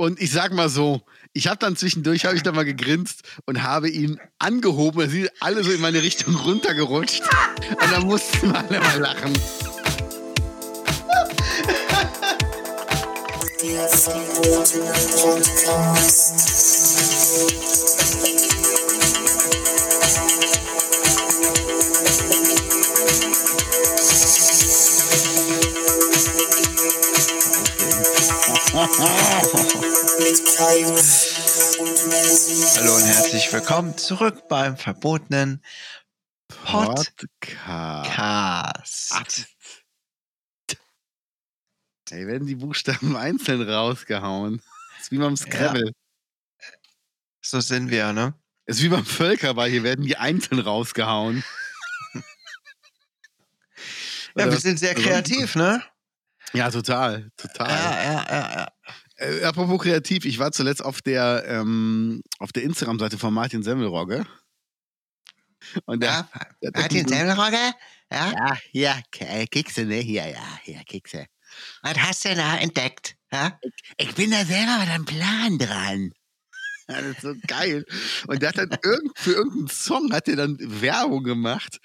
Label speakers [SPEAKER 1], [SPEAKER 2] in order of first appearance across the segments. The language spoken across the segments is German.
[SPEAKER 1] Und ich sag mal so, ich habe dann zwischendurch, habe ich dann mal gegrinst und habe ihn angehoben. Da sind alle so in meine Richtung runtergerutscht. Und dann mussten alle mal lachen.
[SPEAKER 2] Hallo und herzlich willkommen zurück beim verbotenen Podcast.
[SPEAKER 1] Podcast. Da werden die Buchstaben einzeln rausgehauen. Das ist wie beim Scrabble.
[SPEAKER 2] So sind wir, ne?
[SPEAKER 1] Das ist wie beim Völkerball. Hier werden die einzeln rausgehauen.
[SPEAKER 2] Ja, wir sind sehr kreativ, ne?
[SPEAKER 1] Ja, total. Total.
[SPEAKER 2] Ja, ja, ja, ja.
[SPEAKER 1] Äh, apropos kreativ, ich war zuletzt auf der, ähm, auf der Instagram-Seite von Martin Semmelrogge. Und der,
[SPEAKER 2] Ja,
[SPEAKER 1] der,
[SPEAKER 2] Martin Semmelrogge? Ja?
[SPEAKER 1] ja, ja, K- Kekse, ne? Hier, ja, ja, Kekse.
[SPEAKER 2] Was hast du da entdeckt? Ja?
[SPEAKER 1] Ich bin da selber mit einem Plan dran. Ja, das ist so geil. Und der hat dann irgend, für irgendeinen Song hat er dann Werbung gemacht,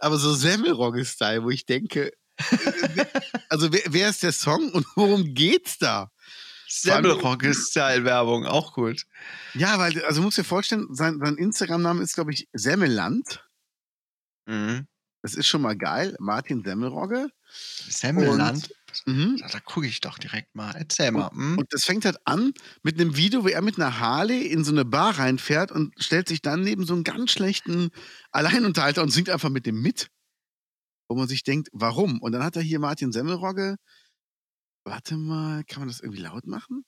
[SPEAKER 1] aber so Semmelrogge-Style, wo ich denke, äh, also wer, wer ist der Song und worum geht's da?
[SPEAKER 2] Semmelrogge-Style-Werbung, auch gut.
[SPEAKER 1] Ja, weil, also musst dir vorstellen, sein, sein Instagram-Name ist, glaube ich, Semmelland.
[SPEAKER 2] Mhm.
[SPEAKER 1] Das ist schon mal geil. Martin Semmelrogge.
[SPEAKER 2] Semmelland?
[SPEAKER 1] Mhm.
[SPEAKER 2] Da, da gucke ich doch direkt mal. Erzähl mal. hm?
[SPEAKER 1] Und das fängt halt an mit einem Video, wo er mit einer Harley in so eine Bar reinfährt und stellt sich dann neben so einen ganz schlechten Alleinunterhalter und singt einfach mit dem mit. Wo man sich denkt, warum? Und dann hat er hier Martin Semmelrogge. Warte mal, kann man das irgendwie laut machen?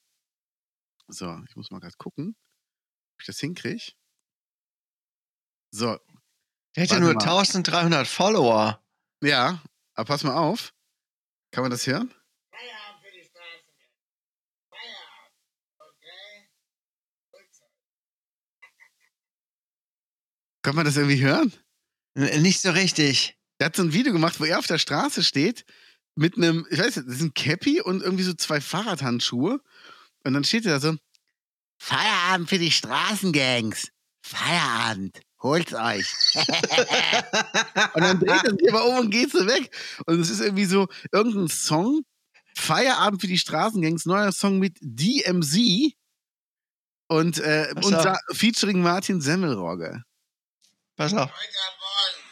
[SPEAKER 1] So, ich muss mal gerade gucken, ob ich das hinkriege. So,
[SPEAKER 2] Der hat ja nur
[SPEAKER 1] mal.
[SPEAKER 2] 1300 Follower.
[SPEAKER 1] ja, aber pass mal auf. Kann man das hören? Kann man das irgendwie hören?
[SPEAKER 2] Nicht so richtig.
[SPEAKER 1] Er hat so ein Video gemacht, wo er auf der Straße steht mit einem, ich weiß nicht, das ist ein Cappy und irgendwie so zwei Fahrradhandschuhe. Und dann steht er da so: Feierabend für die Straßengangs. Feierabend. Holt's euch. und dann dreht er sich aber um und geht so weg. Und es ist irgendwie so irgendein Song. Feierabend für die Straßengangs, neuer Song mit DMZ. Und, äh, und featuring Martin Semmelrogge.
[SPEAKER 2] Pass auf.
[SPEAKER 3] heute am Morgen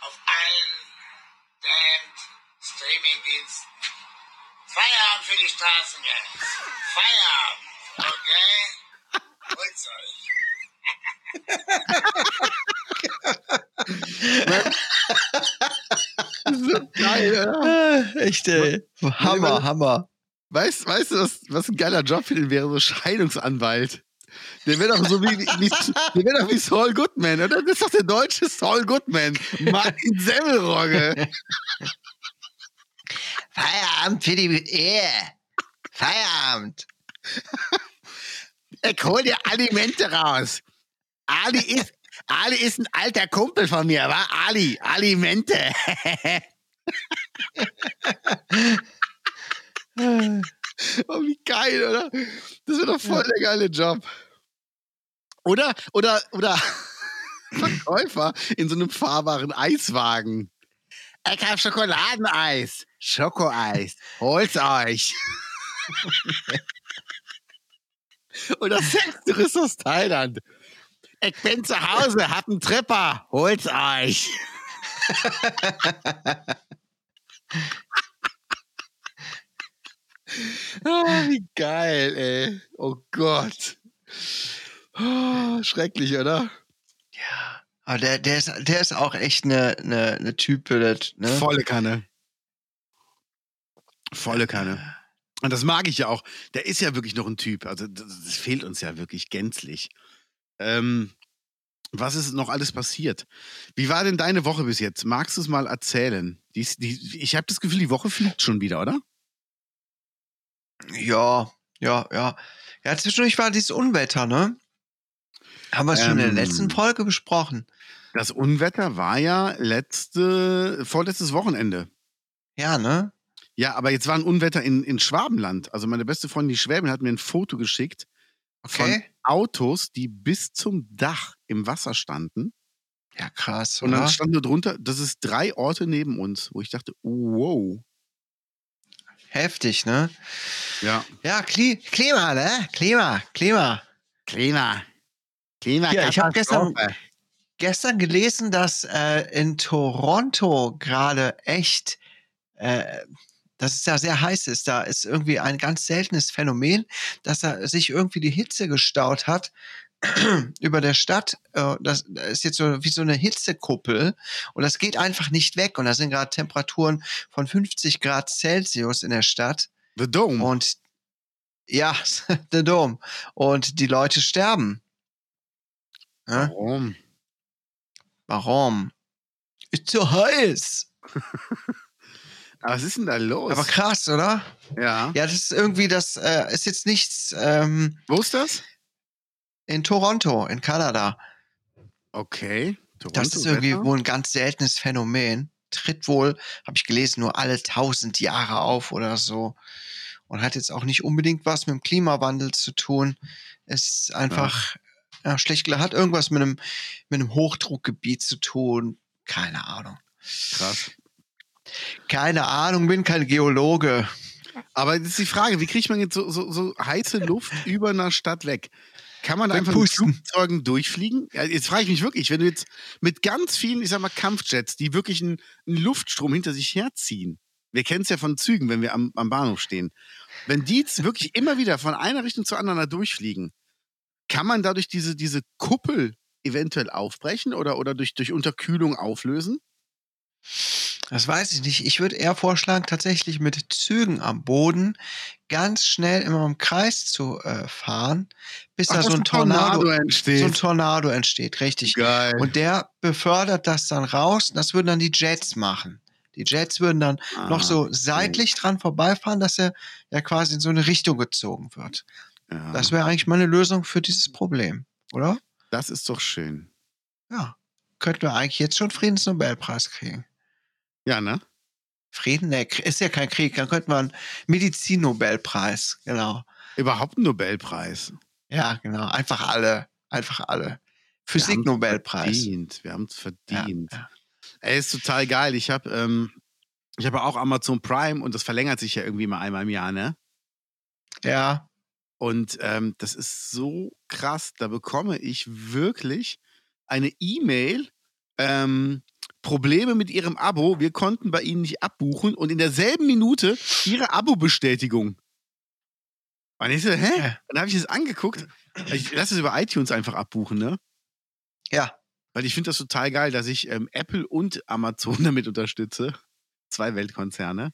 [SPEAKER 3] auf allen damned Streamingdiensten. Feierabend für die Straßengangs. Feierabend, okay? Holt's euch.
[SPEAKER 1] so geil, oder?
[SPEAKER 2] Äh, echt, ey. Hammer, Hammer.
[SPEAKER 1] Weißt, weißt du, was, was ein geiler Job für den wäre? So Scheidungsanwalt. Der wäre doch so wie, wie, wie der wäre doch wie Saul Goodman, oder? Das ist doch der deutsche Saul Goodman. Martin Semmelrogge.
[SPEAKER 2] Feierabend für die Ehe. Feierabend.
[SPEAKER 1] Ich hol dir Alimente raus. Ali ist, Ali ist ein alter Kumpel von mir, wa? Ali, Alimente. Oh, wie geil, oder? Das wäre doch voll der geile Job. Oder, oder, oder Verkäufer in so einem fahrbaren Eiswagen. Ich hab Schokoladeneis. Schokoeis. Holt's euch. oder Sextourist aus Thailand. Ich bin zu Hause, hab einen Tripper. Holt's euch. Ah, wie geil, ey. Oh Gott. Oh, schrecklich, oder?
[SPEAKER 2] Ja. Aber der, der, ist, der ist auch echt eine, eine, eine Type. Das, ne?
[SPEAKER 1] Volle Kanne. Volle Kanne. Und das mag ich ja auch. Der ist ja wirklich noch ein Typ. Also, das, das fehlt uns ja wirklich gänzlich. Ähm, was ist noch alles passiert? Wie war denn deine Woche bis jetzt? Magst du es mal erzählen? Die, die, ich habe das Gefühl, die Woche fliegt schon wieder, oder?
[SPEAKER 2] Ja, ja, ja. Ja, zwischendurch war dieses Unwetter, ne? Haben wir es schon in der
[SPEAKER 1] Ähm.
[SPEAKER 2] letzten Folge besprochen.
[SPEAKER 1] Das Unwetter war ja letzte, vorletztes Wochenende.
[SPEAKER 2] Ja, ne?
[SPEAKER 1] Ja, aber jetzt war ein Unwetter in, in Schwabenland. Also meine beste Freundin, die Schwäbin, hat mir ein Foto geschickt von
[SPEAKER 2] Okay.
[SPEAKER 1] Autos, die bis zum Dach im Wasser standen.
[SPEAKER 2] Ja, krass.
[SPEAKER 1] Und dann
[SPEAKER 2] oder?
[SPEAKER 1] stand nur drunter, das ist drei Orte neben uns, wo ich dachte, wow.
[SPEAKER 2] Heftig, ne?
[SPEAKER 1] Ja.
[SPEAKER 2] Ja, Kli Klima, ne? Klima, Klima.
[SPEAKER 1] Klima. Klima.
[SPEAKER 2] Ja, ich hab gestern-. Gestern gelesen, dass äh, in Toronto gerade echt, äh, dass es da sehr heiß ist. Da ist irgendwie ein ganz seltenes Phänomen, dass da sich irgendwie die Hitze gestaut hat über der Stadt. Äh, das, das ist jetzt so wie so eine Hitzekuppel und das geht einfach nicht weg. Und da sind gerade Temperaturen von 50 Grad Celsius in der Stadt.
[SPEAKER 1] The Dome.
[SPEAKER 2] Und ja, der Dom. Und die Leute sterben. Ja?
[SPEAKER 1] Warum?
[SPEAKER 2] Ist zu heiß.
[SPEAKER 1] Aber was ist denn da los?
[SPEAKER 2] Aber krass, oder?
[SPEAKER 1] ja.
[SPEAKER 2] Ja, das ist irgendwie, das äh, ist jetzt nichts ähm,
[SPEAKER 1] Wo ist das?
[SPEAKER 2] in Toronto, in Kanada.
[SPEAKER 1] Okay.
[SPEAKER 2] Das ist irgendwie wohl ein ganz seltenes Phänomen. Tritt wohl, habe ich gelesen, nur alle tausend Jahre auf oder so. Und hat jetzt auch nicht unbedingt was mit dem Klimawandel zu tun. Ist einfach ja. schlecht, gel- hat irgendwas mit einem, mit einem Hochdruckgebiet zu tun. Keine Ahnung.
[SPEAKER 1] Krass.
[SPEAKER 2] Keine Ahnung, bin kein Geologe.
[SPEAKER 1] Aber jetzt ist die Frage, wie kriegt man jetzt so, so, so heiße Luft über einer Stadt weg? Kann man einfach mit. Flugzeugen durchfliegen? Ja, jetzt frage ich mich wirklich, wenn du jetzt mit ganz vielen, ich sag mal, Kampfjets, die wirklich einen, einen Luftstrom hinter sich herziehen, wir kennen es ja von Zügen, wenn wir am, am Bahnhof stehen, wenn die jetzt wirklich immer wieder von einer Richtung zur anderen da durchfliegen, kann man dadurch diese, diese Kuppel eventuell aufbrechen oder, oder durch, durch Unterkühlung auflösen?
[SPEAKER 2] Das weiß ich nicht. Ich würde eher vorschlagen, tatsächlich mit Zügen am Boden ganz schnell immer im Kreis zu äh, fahren, bis da
[SPEAKER 1] Ach,
[SPEAKER 2] so
[SPEAKER 1] dass
[SPEAKER 2] ein Tornado,
[SPEAKER 1] entsteht.
[SPEAKER 2] so ein Tornado entsteht. Richtig.
[SPEAKER 1] Geil.
[SPEAKER 2] Und der befördert das dann raus. Das würden dann die Jets machen. Die Jets würden dann noch
[SPEAKER 1] Ah,
[SPEAKER 2] so seitlich dran vorbeifahren, dass er ja quasi in so eine Richtung gezogen wird.
[SPEAKER 1] Ja.
[SPEAKER 2] Das wäre eigentlich mal eine Lösung für dieses Problem, oder?
[SPEAKER 1] das ist doch schön.
[SPEAKER 2] Ja. Könnten wir eigentlich jetzt schon Friedensnobelpreis kriegen.
[SPEAKER 1] Ja, ne?
[SPEAKER 2] Frieden, ne, ist ja kein Krieg, dann könnte man Medizinnobelpreis, genau.
[SPEAKER 1] Überhaupt ein Nobelpreis.
[SPEAKER 2] Ja, genau. Einfach alle. Einfach alle. Physiknobelpreis.
[SPEAKER 1] Verdient. Wir haben es verdient.
[SPEAKER 2] Ja, ja.
[SPEAKER 1] Ey, ist total geil. Ich habe ähm, ich habe auch Amazon Prime und das verlängert sich ja irgendwie mal einmal im Jahr, ne?
[SPEAKER 2] Ja,
[SPEAKER 1] Und ähm, das ist so krass. Da bekomme ich wirklich eine E-Mail. Ähm, Probleme mit Ihrem Abo. Wir konnten bei Ihnen nicht abbuchen und in derselben Minute Ihre Abo-Bestätigung. Und ich so, hä?
[SPEAKER 2] Ja.
[SPEAKER 1] Dann habe ich das angeguckt. Ich lasse es über iTunes einfach abbuchen, ne?
[SPEAKER 2] ja.
[SPEAKER 1] Weil ich finde das total geil, dass ich ähm, Apple und Amazon damit unterstütze. Zwei Weltkonzerne.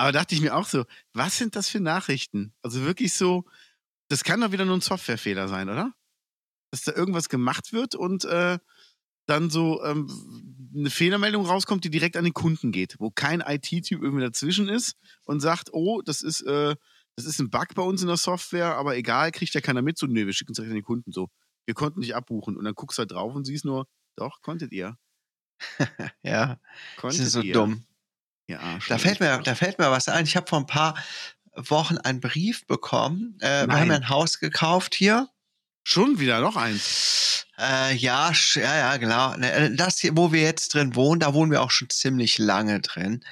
[SPEAKER 1] Aber dachte ich mir auch so, was sind das für Nachrichten? Also wirklich so, das kann doch wieder nur ein Softwarefehler sein, oder? Dass da irgendwas gemacht wird und äh, dann so ähm, eine Fehlermeldung rauskommt, die direkt an den Kunden geht, wo kein IT-Typ irgendwie dazwischen ist und sagt, oh, das ist, äh, das ist ein Bug bei uns in der Software, aber egal, kriegt ja keiner mit. So, nee, wir schicken es direkt an den Kunden so. Wir konnten nicht abbuchen. Und dann guckst du halt drauf und siehst nur, doch, konntet ihr.
[SPEAKER 2] Ja,
[SPEAKER 1] Konntet
[SPEAKER 2] sind so
[SPEAKER 1] ihr.
[SPEAKER 2] dumm.
[SPEAKER 1] Ja,
[SPEAKER 2] Da fällt, mir, da fällt mir was ein. Ich habe vor ein paar Wochen einen Brief bekommen. Äh, wir haben ein Haus gekauft hier.
[SPEAKER 1] Schon wieder noch eins.
[SPEAKER 2] Äh, ja, ja, ja, genau. Ne, äh, Das hier, wo wir jetzt drin wohnen, da wohnen wir auch schon ziemlich lange drin.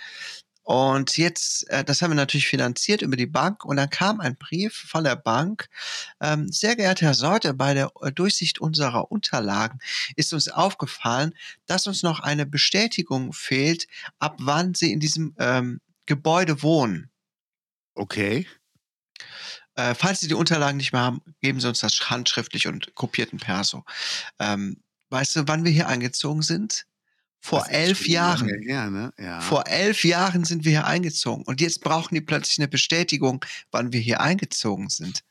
[SPEAKER 2] Und jetzt, äh, das haben wir natürlich finanziert über die Bank. Und dann kam ein Brief von der Bank. Ähm, sehr geehrter Herr Sorte, bei der äh, Durchsicht unserer Unterlagen ist uns aufgefallen, dass uns noch eine Bestätigung fehlt, ab wann Sie in diesem ähm, Gebäude wohnen.
[SPEAKER 1] Okay.
[SPEAKER 2] Äh, falls Sie die Unterlagen nicht mehr haben, geben Sie uns das handschriftlich und kopierten Perso. Ähm, weißt du, wann wir hier eingezogen sind? Vor
[SPEAKER 1] Das
[SPEAKER 2] elf Jahren.
[SPEAKER 1] Her, ne? ja.
[SPEAKER 2] Vor elf Jahren sind wir hier eingezogen. Und jetzt brauchen die plötzlich eine Bestätigung, wann wir hier eingezogen sind.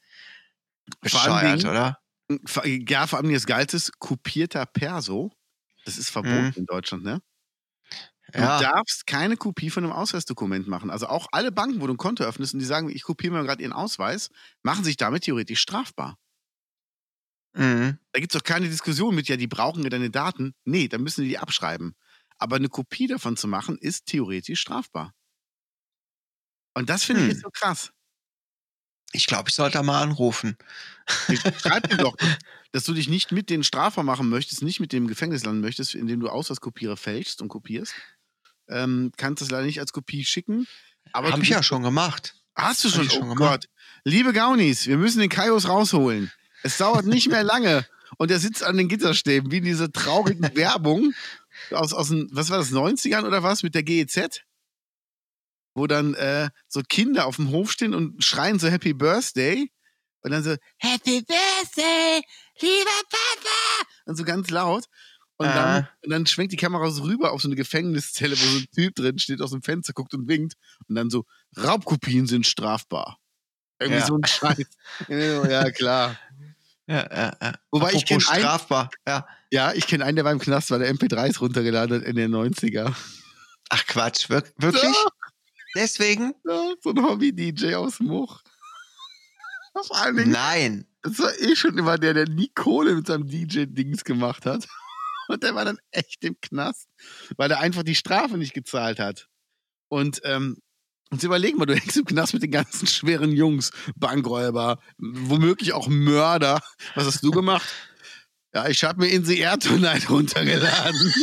[SPEAKER 2] Bescheuert,
[SPEAKER 1] Dingen-
[SPEAKER 2] oder?
[SPEAKER 1] Vor- Ja, vor allem das Geilste ist kopierter Perso. Das ist verboten
[SPEAKER 2] Mhm.
[SPEAKER 1] in Deutschland, ne? Du
[SPEAKER 2] Ja.
[SPEAKER 1] darfst keine Kopie von einem Ausweisdokument machen. Also auch alle Banken, wo du ein Konto öffnest und die sagen, ich kopiere mir gerade ihren Ausweis, machen sich damit theoretisch strafbar.
[SPEAKER 2] Mhm.
[SPEAKER 1] Da gibt es doch keine Diskussion mit, ja, die brauchen ja deine Daten. Nee, dann müssen die die abschreiben. Aber eine Kopie davon zu machen, ist theoretisch strafbar. Und das finde ich
[SPEAKER 2] Hm.
[SPEAKER 1] jetzt so krass.
[SPEAKER 2] Ich glaube, ich sollte da mal anrufen.
[SPEAKER 1] Schreib ihm doch, dass du dich nicht mit den strafbar machen möchtest, nicht mit dem Gefängnis landen möchtest, indem du Ausweiskopierer fälschst und kopierst. Ähm, kannst das leider nicht als Kopie schicken. Aber
[SPEAKER 2] Habe
[SPEAKER 1] du
[SPEAKER 2] ich ja schon gemacht.
[SPEAKER 1] Hast du
[SPEAKER 2] Hab
[SPEAKER 1] schon?
[SPEAKER 2] ich schon
[SPEAKER 1] oh
[SPEAKER 2] gemacht.
[SPEAKER 1] Gott. Liebe Gaunis, wir müssen den Kaios rausholen. Es dauert nicht mehr lange. Und er sitzt an den Gitterstäben, wie in dieser traurigen Werbung aus, aus den, was war das, 90ern oder was, mit der GEZ? Wo dann äh, so Kinder auf dem Hof stehen und schreien so Happy Birthday. Und dann so, Happy Birthday, lieber Papa! Und so ganz laut. Und, dann,
[SPEAKER 2] Ah.
[SPEAKER 1] und dann schwenkt die Kamera so rüber auf so eine Gefängniszelle, wo so ein Typ drin steht, aus dem Fenster guckt und winkt. Und dann so, Raubkopien sind strafbar. Irgendwie
[SPEAKER 2] Ja.
[SPEAKER 1] so ein Scheiß. ja, klar.
[SPEAKER 2] Ja, ja, ja.
[SPEAKER 1] Wobei ich
[SPEAKER 2] Apropos
[SPEAKER 1] kenn einen-
[SPEAKER 2] strafbar. Ja.
[SPEAKER 1] Ja, ich kenne einen, der beim Knast war, der MP3s runtergeladen hat in den 90er.
[SPEAKER 2] Ach Quatsch, wir wirklich?
[SPEAKER 1] Ja,
[SPEAKER 2] Deswegen?
[SPEAKER 1] ja, so ein Hobby-DJ aus Much. Vor allen Dingen,
[SPEAKER 2] Nein.
[SPEAKER 1] das war eh schon immer der, der nie Kohle mit seinem DJ-Dings gemacht hat. Und der war dann echt im Knast, weil er einfach die Strafe nicht gezahlt hat. Und ähm, Jetzt überleg mal, du hängst im Knast mit den ganzen schweren Jungs, Bankräuber, womöglich auch Mörder. Was hast du gemacht? Ja, ich habe mir In the Air Tonight runtergeladen.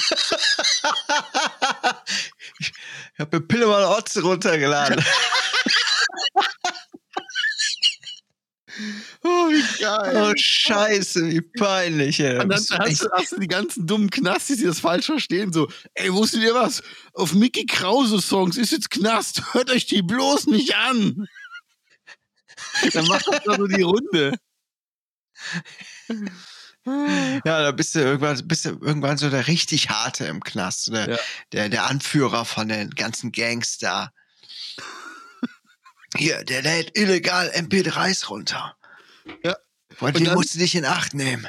[SPEAKER 2] ich habe mir Pille mal Otze runtergeladen.
[SPEAKER 1] Oh, wie geil.
[SPEAKER 2] oh, scheiße, wie peinlich, ey.
[SPEAKER 1] Und dann hast du, hast du die ganzen dummen Knastis, die das falsch verstehen, so, ey, wusstet ihr was? Auf Mickey Krause Songs ist jetzt Knast, hört euch die bloß nicht an. Dann macht das doch so die Runde.
[SPEAKER 2] Ja, da bist du irgendwann, bist du irgendwann so der richtig harte im Knast, der,
[SPEAKER 1] Ja.
[SPEAKER 2] der, der Anführer von den ganzen Gangster. Hier, der lädt illegal MP3s runter.
[SPEAKER 1] Ja.
[SPEAKER 2] Und
[SPEAKER 1] Und
[SPEAKER 2] den musst du dich in Acht nehmen.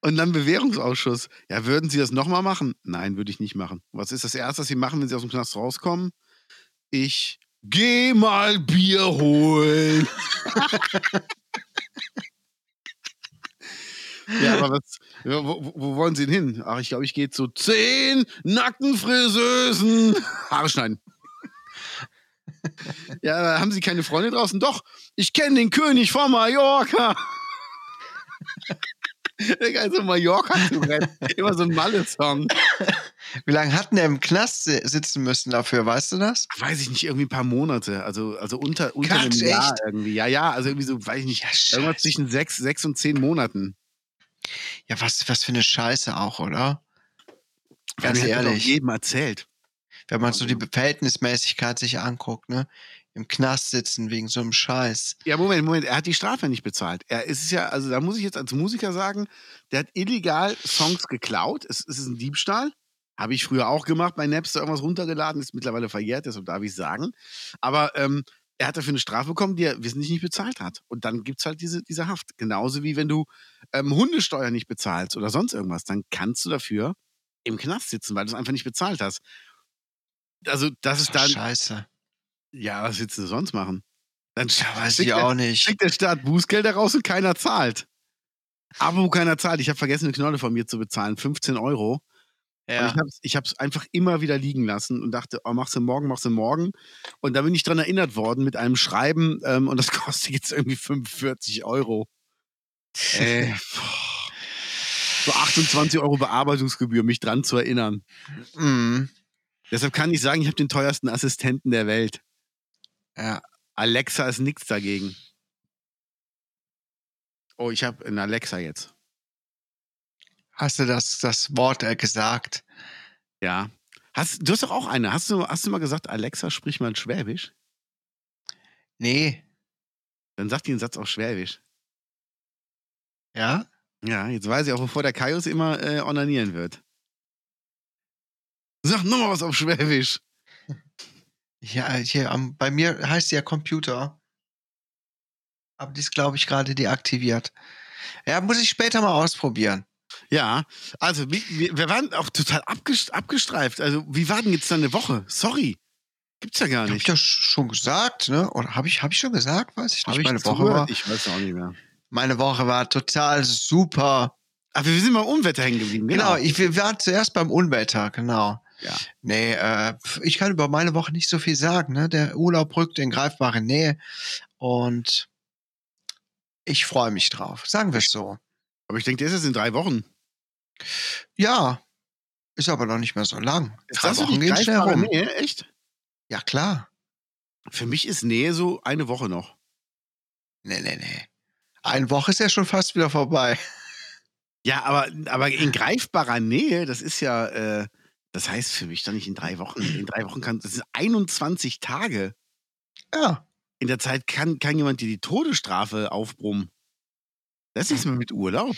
[SPEAKER 1] Und dann Bewährungsausschuss. Ja, würden Sie das nochmal machen? Nein, würde ich nicht machen. Was ist das Erste, was Sie machen, wenn Sie aus dem Knast rauskommen? Ich geh mal Bier holen. ja, aber was, wo- wo wollen Sie denn hin? Ach, ich glaube, ich gehe zu zehn Nackenfriseusen. Haare schneiden. ja, haben Sie keine Freunde draußen? Doch, ich kenne den König von Mallorca. Der Geil, so Mallorca zu rennen. Immer so ein Malle-Song.
[SPEAKER 2] Wie lange hat denn der im Knast si- sitzen müssen dafür, weißt du das?
[SPEAKER 1] Weiß ich nicht, irgendwie ein paar Monate. Also, also unter, unter einem
[SPEAKER 2] Quatsch,
[SPEAKER 1] Jahr
[SPEAKER 2] echt?
[SPEAKER 1] irgendwie. Ja, ja, also irgendwie so, weiß ich nicht.
[SPEAKER 2] Ja,
[SPEAKER 1] Irgendwas zwischen sechs, sechs und zehn Monaten.
[SPEAKER 2] Ja, was, was für eine Scheiße auch, oder? Ganz
[SPEAKER 1] ja
[SPEAKER 2] ehrlich.
[SPEAKER 1] jedem erzählt.
[SPEAKER 2] Wenn man so die Verhältnismäßigkeit sich anguckt, ne? Im Knast sitzen wegen so einem Scheiß.
[SPEAKER 1] Ja, Moment, Moment, er hat die Strafe nicht bezahlt. Er ist ja, also da muss ich jetzt als Musiker sagen, der hat illegal Songs geklaut. Es, es ist ein Diebstahl. Habe ich früher auch gemacht, bei Napster irgendwas runtergeladen, ist mittlerweile verjährt, deshalb darf ich sagen. Aber ähm, er hat dafür eine Strafe bekommen, die er wissentlich nicht bezahlt hat. Und dann gibt es halt diese, diese Haft. Genauso wie wenn du ähm, Hundesteuer nicht bezahlst oder sonst irgendwas, dann kannst du dafür im Knast sitzen, weil du es einfach nicht bezahlt hast. Also, das ist
[SPEAKER 2] So
[SPEAKER 1] dann,
[SPEAKER 2] Scheiße.
[SPEAKER 1] ja, was willst du sonst machen? Dann
[SPEAKER 2] Ja, weiß ich auch nicht.
[SPEAKER 1] schickt der Staat Bußgelder raus und keiner zahlt. Aber wo keiner zahlt, ich habe vergessen, eine Knolle von mir zu bezahlen, 15 Euro. Und
[SPEAKER 2] Ja.
[SPEAKER 1] ich habe es einfach immer wieder liegen lassen und dachte, oh, machst du morgen, machst du morgen. Und da bin ich dran erinnert worden mit einem Schreiben ähm, und das kostet jetzt irgendwie 45 Euro. Boah. so 28 Euro Bearbeitungsgebühr, mich dran zu erinnern.
[SPEAKER 2] Mhm.
[SPEAKER 1] Deshalb kann ich sagen, ich habe den teuersten Assistenten der Welt.
[SPEAKER 2] Ja.
[SPEAKER 1] Alexa ist nichts dagegen. Oh, ich habe eine Alexa jetzt.
[SPEAKER 2] Hast du das, das Wort äh, gesagt?
[SPEAKER 1] Ja. Hast, du hast doch auch eine. Hast du, hast du mal gesagt, Alexa, sprich mal Schwäbisch?
[SPEAKER 2] Nee.
[SPEAKER 1] Dann sagt die den Satz auf Schwäbisch.
[SPEAKER 2] Ja?
[SPEAKER 1] Ja, jetzt weiß ich auch, wovor der Kaius immer äh, onanieren wird. Sag nochmal was auf Schwäbisch.
[SPEAKER 2] Ja, hier, am- bei mir heißt sie ja Computer. Aber die ist, glaube ich, gerade deaktiviert. Ja, muss ich später mal ausprobieren.
[SPEAKER 1] Ja, also wir, wir waren auch total abgest, abgestreift. Also, wie war denn jetzt deine Woche? Sorry. Gibt's ja gar
[SPEAKER 2] Hab ich
[SPEAKER 1] nicht.
[SPEAKER 2] das schon gesagt, ne? Oder habe ich, hab ich schon gesagt? Weiß ich
[SPEAKER 1] Hab
[SPEAKER 2] nicht. Meine Woche, war,
[SPEAKER 1] Ich weiß auch nicht mehr.
[SPEAKER 2] meine Woche war total super.
[SPEAKER 1] Aber wir sind beim Unwetter hängen geblieben.
[SPEAKER 2] Genau,
[SPEAKER 1] Genau.
[SPEAKER 2] ich, wir waren zuerst beim Unwetter, genau.
[SPEAKER 1] Ja.
[SPEAKER 2] Nee, äh, ich kann über meine Woche nicht so viel sagen. Ne? Der Urlaub rückt in greifbare Nähe und ich freue mich drauf. Sagen wir es so.
[SPEAKER 1] Aber ich denke, der ist jetzt in drei Wochen.
[SPEAKER 2] Ja, ist aber noch nicht mehr so lang.
[SPEAKER 1] Ist
[SPEAKER 2] Drei
[SPEAKER 1] das
[SPEAKER 2] Wochen gehen schnell rum.
[SPEAKER 1] Nähe? Echt?
[SPEAKER 2] Ja, klar.
[SPEAKER 1] Für mich ist Nähe so eine Woche noch.
[SPEAKER 2] Nee, nee, nee. Eine Woche ist ja schon fast wieder vorbei.
[SPEAKER 1] Ja, aber, aber in greifbarer Nähe, das ist ja, äh, das heißt für mich doch nicht in drei Wochen. In drei Wochen kann, das sind 21 Tage.
[SPEAKER 2] Ja.
[SPEAKER 1] In der Zeit kann, kann jemand dir die Todesstrafe aufbrummen. Das ist mehr mit Urlaub.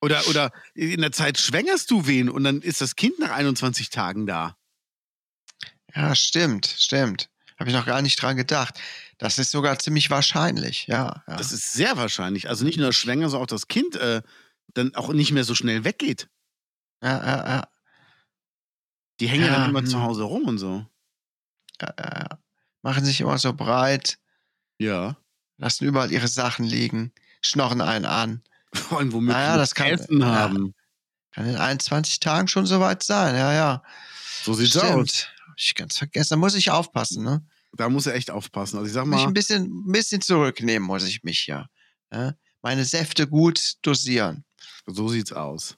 [SPEAKER 1] Oder, oder in der Zeit schwängerst du wen und dann ist das Kind nach 21 Tagen da.
[SPEAKER 2] Ja, stimmt, stimmt. Habe ich noch gar nicht dran gedacht. Das ist sogar ziemlich wahrscheinlich, ja. ja.
[SPEAKER 1] Das ist sehr wahrscheinlich. Also nicht nur schwanger, sondern auch das Kind äh, dann auch nicht mehr so schnell weggeht.
[SPEAKER 2] ja, ja, ja,
[SPEAKER 1] Die hängen ja, dann immer zu
[SPEAKER 2] hm.
[SPEAKER 1] Hause rum und so.
[SPEAKER 2] ja, ja, ja. Machen sich immer so breit,
[SPEAKER 1] Ja.
[SPEAKER 2] lassen überall ihre Sachen liegen, schnorren einen an.
[SPEAKER 1] Vor allem womöglich
[SPEAKER 2] Naja, das kann-
[SPEAKER 1] Essen
[SPEAKER 2] ja.
[SPEAKER 1] haben.
[SPEAKER 2] Kann in 21 Tagen schon soweit sein, ja, ja.
[SPEAKER 1] So sieht's aus.
[SPEAKER 2] Stimmt. Hab ich ganz vergessen. Da muss ich aufpassen, ne?
[SPEAKER 1] Da muss er echt aufpassen. Also ich sag
[SPEAKER 2] Mich
[SPEAKER 1] mal,
[SPEAKER 2] ein bisschen, ein bisschen zurücknehmen muss ich mich ja. ja? Meine Säfte gut dosieren.
[SPEAKER 1] so sieht's aus.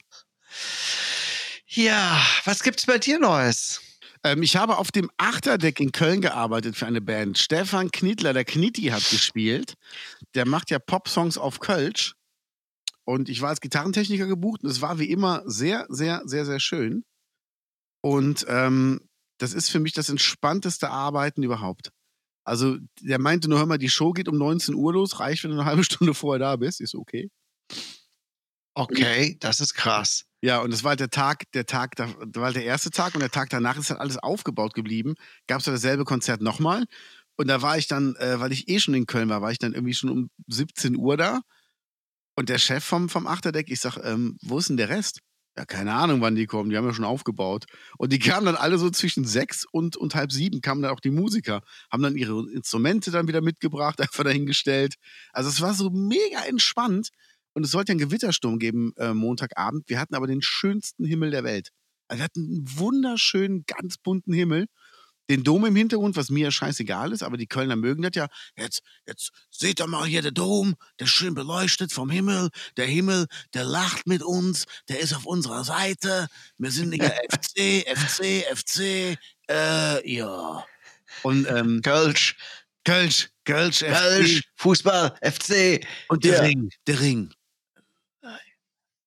[SPEAKER 2] Ja, was gibt's bei dir Neues?
[SPEAKER 1] Ähm, ich habe auf dem Achterdeck in Köln gearbeitet für eine Band. Stefan Knittler, der Knitti, hat gespielt. Der macht ja Pop-Songs auf Kölsch. Und ich war als Gitarrentechniker gebucht und es war wie immer sehr, sehr, sehr, sehr schön. Und ähm, das ist für mich das entspannteste Arbeiten überhaupt. Also, der meinte nur, hör mal, die Show geht um 19 Uhr los, reicht, wenn du eine halbe Stunde vorher da bist. Ist okay.
[SPEAKER 2] Okay, das ist krass.
[SPEAKER 1] Ja, und das war halt der Tag, der Tag, da war halt der erste Tag und der Tag danach ist halt alles aufgebaut geblieben. Gab es dasselbe Konzert nochmal. Und da war ich dann, äh, weil ich eh schon in Köln war, war ich dann irgendwie schon um 17 Uhr da. Und der Chef vom, vom Achterdeck, ich sag, ähm, wo ist denn der Rest? Ja, keine Ahnung, wann die kommen. Die haben ja schon aufgebaut. Und die kamen dann alle so zwischen sechs und, und halb sieben, kamen dann auch die Musiker, haben dann ihre Instrumente dann wieder mitgebracht, einfach dahingestellt. Also es war so mega entspannt. Und es sollte einen Gewittersturm geben äh, Montagabend. Wir hatten aber den schönsten Himmel der Welt. Also wir hatten einen wunderschönen, ganz bunten Himmel. Den Dom im Hintergrund, was mir scheißegal ist, aber die Kölner mögen das ja. Jetzt, jetzt seht ihr mal hier der Dom, der ist schön beleuchtet vom Himmel. Der Himmel, der lacht mit uns, der ist auf unserer Seite. Wir sind hier FC, FC, FC, äh, ja. Und ähm,
[SPEAKER 2] Kölsch,
[SPEAKER 1] Kölsch, Kölsch, FC
[SPEAKER 2] Kölsch, Fußball, FC.
[SPEAKER 1] und der
[SPEAKER 2] Ja.
[SPEAKER 1] Ring, der Ring.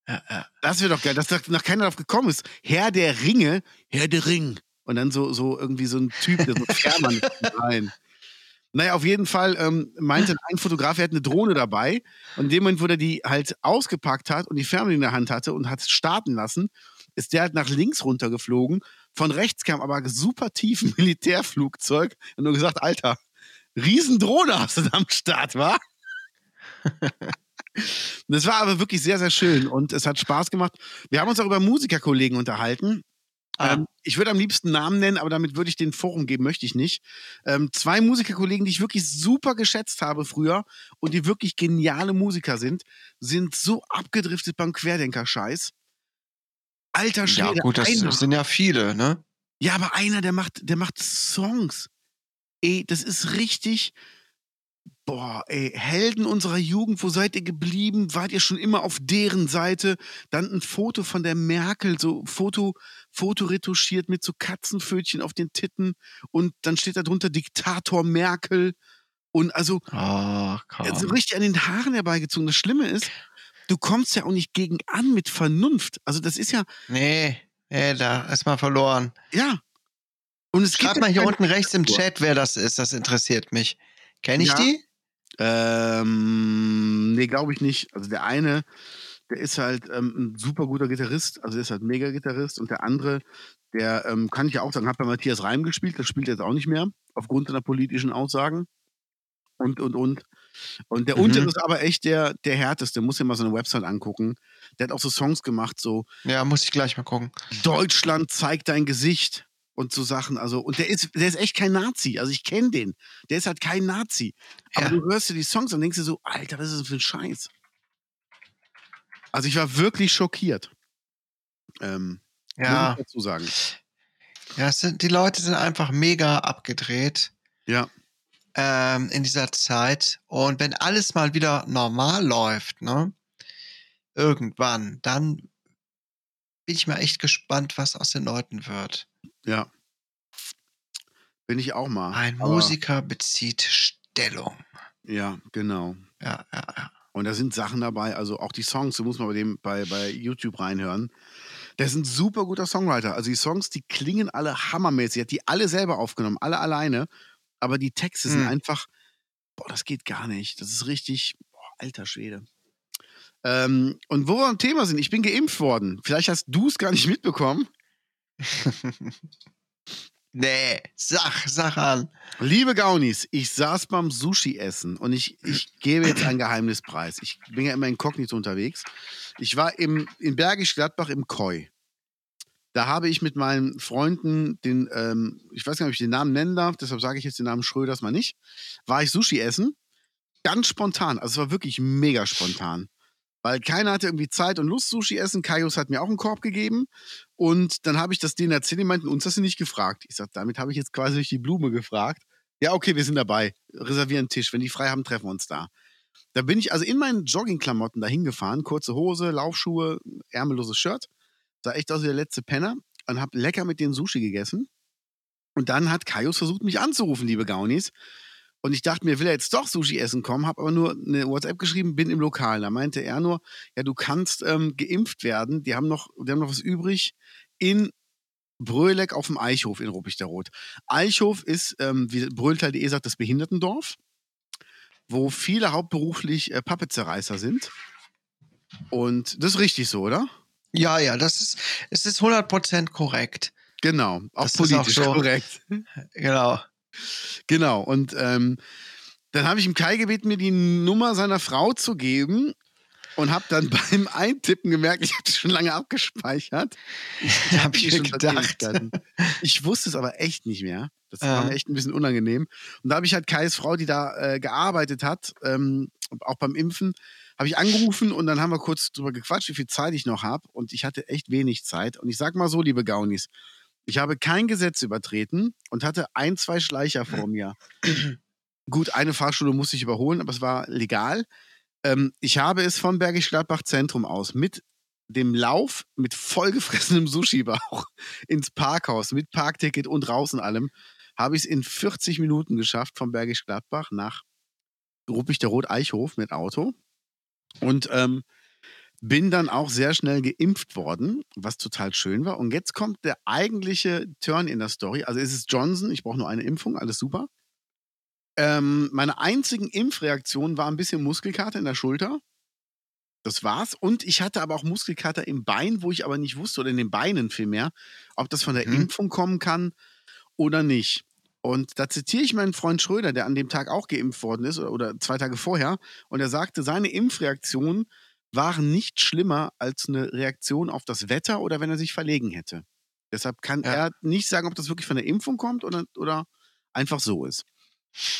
[SPEAKER 2] Ja, ja.
[SPEAKER 1] Das wäre doch geil, dass da noch keiner drauf gekommen ist. Herr der Ringe, Herr der Ring. Und dann so, so irgendwie so ein Typ, der so Fährmann rein. Naja, auf jeden Fall ähm, meinte ein Fotograf, er hat eine Drohne dabei. Und in dem Moment, wo der die halt ausgepackt hat und die Fernbedienung in der Hand hatte und hat starten lassen, ist der halt nach links runtergeflogen. Von rechts kam aber super tief ein Militärflugzeug und nur gesagt, Alter, Riesendrohne hast du da am Start, wa? Das war aber wirklich sehr, sehr schön und es hat Spaß gemacht. Wir haben uns auch über Musikerkollegen unterhalten.
[SPEAKER 2] Ah.
[SPEAKER 1] Ähm, ich würde am liebsten Namen nennen, aber damit würde ich den Forum geben, möchte ich nicht. Ähm, zwei Musikerkollegen, die ich wirklich super geschätzt habe früher und die wirklich geniale Musiker sind, sind so abgedriftet beim Querdenker-Scheiß. Alter Schwede,
[SPEAKER 2] ja, gut, das
[SPEAKER 1] einer,
[SPEAKER 2] sind ja viele, ne?
[SPEAKER 1] ja, aber einer, der macht, der macht Songs. Ey, das ist richtig. Boah, ey, Helden unserer Jugend, wo seid ihr geblieben? Wart ihr schon immer auf deren Seite? Dann ein Foto von der Merkel, so Foto, Foto retuschiert mit so Katzenpfötchen auf den Titten und dann steht da drunter Diktator Merkel und also
[SPEAKER 2] Oh,
[SPEAKER 1] so richtig an den Haaren herbeigezogen. Das Schlimme ist, du kommst ja auch nicht gegen an mit Vernunft. Also das ist ja,
[SPEAKER 2] Nee, nee, da ist mal verloren.
[SPEAKER 1] ja. Und es
[SPEAKER 2] Schreib
[SPEAKER 1] gibt
[SPEAKER 2] mal hier unten rechts im Chat, wer das ist. Das interessiert mich. Kenne ich
[SPEAKER 1] Ja.
[SPEAKER 2] die?
[SPEAKER 1] Ähm, nee, glaube ich nicht. Also der eine, der ist halt ähm, ein super guter Gitarrist, also der ist halt mega Gitarrist und der andere, der ähm, kann ich ja auch sagen, hat bei Matthias Reim gespielt, das spielt er jetzt auch nicht mehr, aufgrund seiner politischen Aussagen. Und, und, und. Und der
[SPEAKER 2] Mhm.
[SPEAKER 1] untere ist aber echt der, der härteste, muss dir mal so eine Website angucken. Der hat auch so Songs gemacht, so
[SPEAKER 2] Ja, muss ich gleich mal gucken.
[SPEAKER 1] Deutschland zeigt dein Gesicht und so Sachen. Also, und der ist, der ist echt kein Nazi. Also ich kenne den. Der ist halt kein Nazi. Aber
[SPEAKER 2] Ja.
[SPEAKER 1] du hörst dir die Songs und denkst dir so, Alter, was ist das für ein Scheiß? Also ich war wirklich schockiert. Ähm,
[SPEAKER 2] Ja.
[SPEAKER 1] Muss ich dazu sagen.
[SPEAKER 2] Ja, sind, die Leute sind einfach mega abgedreht
[SPEAKER 1] Ja.
[SPEAKER 2] ähm, in dieser Zeit. Und wenn alles mal wieder normal läuft, ne, irgendwann, dann bin ich mal echt gespannt, was aus den Leuten wird.
[SPEAKER 1] Ja. Bin ich auch mal.
[SPEAKER 2] Ein Musiker bezieht Stellung.
[SPEAKER 1] Ja, genau.
[SPEAKER 2] Ja, ja, ja.
[SPEAKER 1] Und da sind Sachen dabei, also auch die Songs, du musst mal bei dem bei, bei YouTube reinhören. Der ist ein super guter Songwriter. Also die Songs, die klingen alle hammermäßig. Er hat die alle selber aufgenommen, alle alleine. Aber die Texte sind
[SPEAKER 2] Hm.
[SPEAKER 1] einfach, boah, das geht gar nicht. Das ist richtig, boah, alter Schwede. Ähm, und wo wir am Thema sind, ich bin geimpft worden. Vielleicht hast du es gar nicht mitbekommen.
[SPEAKER 2] Nee, sag, sag an.
[SPEAKER 1] Liebe Gaunis, ich saß beim Sushi-Essen und ich, ich gebe jetzt ein Geheimnis preis. Ich bin ja immer inkognito unterwegs. Ich war im, in Bergisch Gladbach im Koi. Da habe ich mit meinen Freunden den, ähm, ich weiß gar nicht, ob ich den Namen nennen darf, deshalb sage ich jetzt den Namen Schröders mal nicht, war ich Sushi essen. Ganz spontan. Also es war wirklich mega spontan. Weil keiner hatte irgendwie Zeit und Lust, Sushi essen. Kaius hat mir auch einen Korb gegeben. Und dann habe ich das denen erzählt, die meinten, uns hast du nicht gefragt. Ich sage, damit habe ich jetzt quasi durch die Blume gefragt. Ja, okay, wir sind dabei. Reservieren einen Tisch. Wenn die frei haben, treffen wir uns da. Da bin ich also in meinen Joggingklamotten dahin gefahren. Kurze Hose, Laufschuhe, ärmelloses Shirt. Sah echt aus wie der letzte Penner. Und habe lecker mit den Sushi gegessen. Und dann hat Kaius versucht, mich anzurufen, liebe Gaunis. Und ich dachte mir, will er jetzt doch Sushi essen kommen, habe aber nur eine WhatsApp geschrieben, bin im Lokal. Da meinte er nur, ja, du kannst ähm, geimpft werden. Die haben noch, die haben noch was übrig in Bröleck auf dem Eichhof in Ruppichteroth. Eichhof ist, ähm, wie Brölltal.de sagt, das Behindertendorf, wo viele hauptberuflich äh, Pappezerreißer sind. Und das ist richtig so, oder?
[SPEAKER 2] Ja, ja, das ist, es ist 100% korrekt.
[SPEAKER 1] Genau, auch
[SPEAKER 2] Das ist auch
[SPEAKER 1] politisch
[SPEAKER 2] so.
[SPEAKER 1] korrekt.
[SPEAKER 2] Genau.
[SPEAKER 1] Genau. Und ähm, dann habe ich ihm Kai gebeten, mir die Nummer seiner Frau zu geben und habe dann beim Eintippen gemerkt, ich habe das schon lange abgespeichert.
[SPEAKER 2] Da habe ich
[SPEAKER 1] schon
[SPEAKER 2] gedacht.
[SPEAKER 1] Ich wusste es aber echt nicht mehr. Das war
[SPEAKER 2] Ja.
[SPEAKER 1] mir echt ein bisschen unangenehm. Und da habe ich halt Kais Frau, die da äh, gearbeitet hat, ähm, auch beim Impfen, habe ich angerufen und dann haben wir kurz drüber gequatscht, wie viel Zeit ich noch habe. Und ich hatte echt wenig Zeit. Und ich sag mal so, liebe Gaunis, ich habe kein Gesetz übertreten und hatte ein, zwei Schleicher vor mir. Gut, eine Fahrschule musste ich überholen, aber es war legal. Ähm, ich habe es vom Bergisch Gladbach Zentrum aus mit dem Lauf mit vollgefressenem Sushi-Bauch ins Parkhaus mit Parkticket und raus und allem, habe ich es in 40 Minuten geschafft vom Bergisch Gladbach nach Ruppig der Rot-Eichhof mit Auto. Und ähm, bin dann auch sehr schnell geimpft worden, was total schön war. Und jetzt kommt der eigentliche Turn in der Story. Also es ist Johnson, ich brauche nur eine Impfung, alles super. Ähm, meine einzigen Impfreaktionen war ein bisschen Muskelkater in der Schulter. Das war's. Und ich hatte aber auch Muskelkater im Bein, wo ich aber nicht wusste, oder in den Beinen vielmehr, ob das von der
[SPEAKER 2] Mhm.
[SPEAKER 1] Impfung kommen kann oder nicht. Und da zitiere ich meinen Freund Schröder, der an dem Tag auch geimpft worden ist oder, oder zwei Tage vorher. Und er sagte, seine Impfreaktionen waren nicht schlimmer als eine Reaktion auf das Wetter oder wenn er sich verlegen hätte. Deshalb kann
[SPEAKER 2] Ja.
[SPEAKER 1] er nicht sagen, ob das wirklich von der Impfung kommt oder, oder einfach so ist.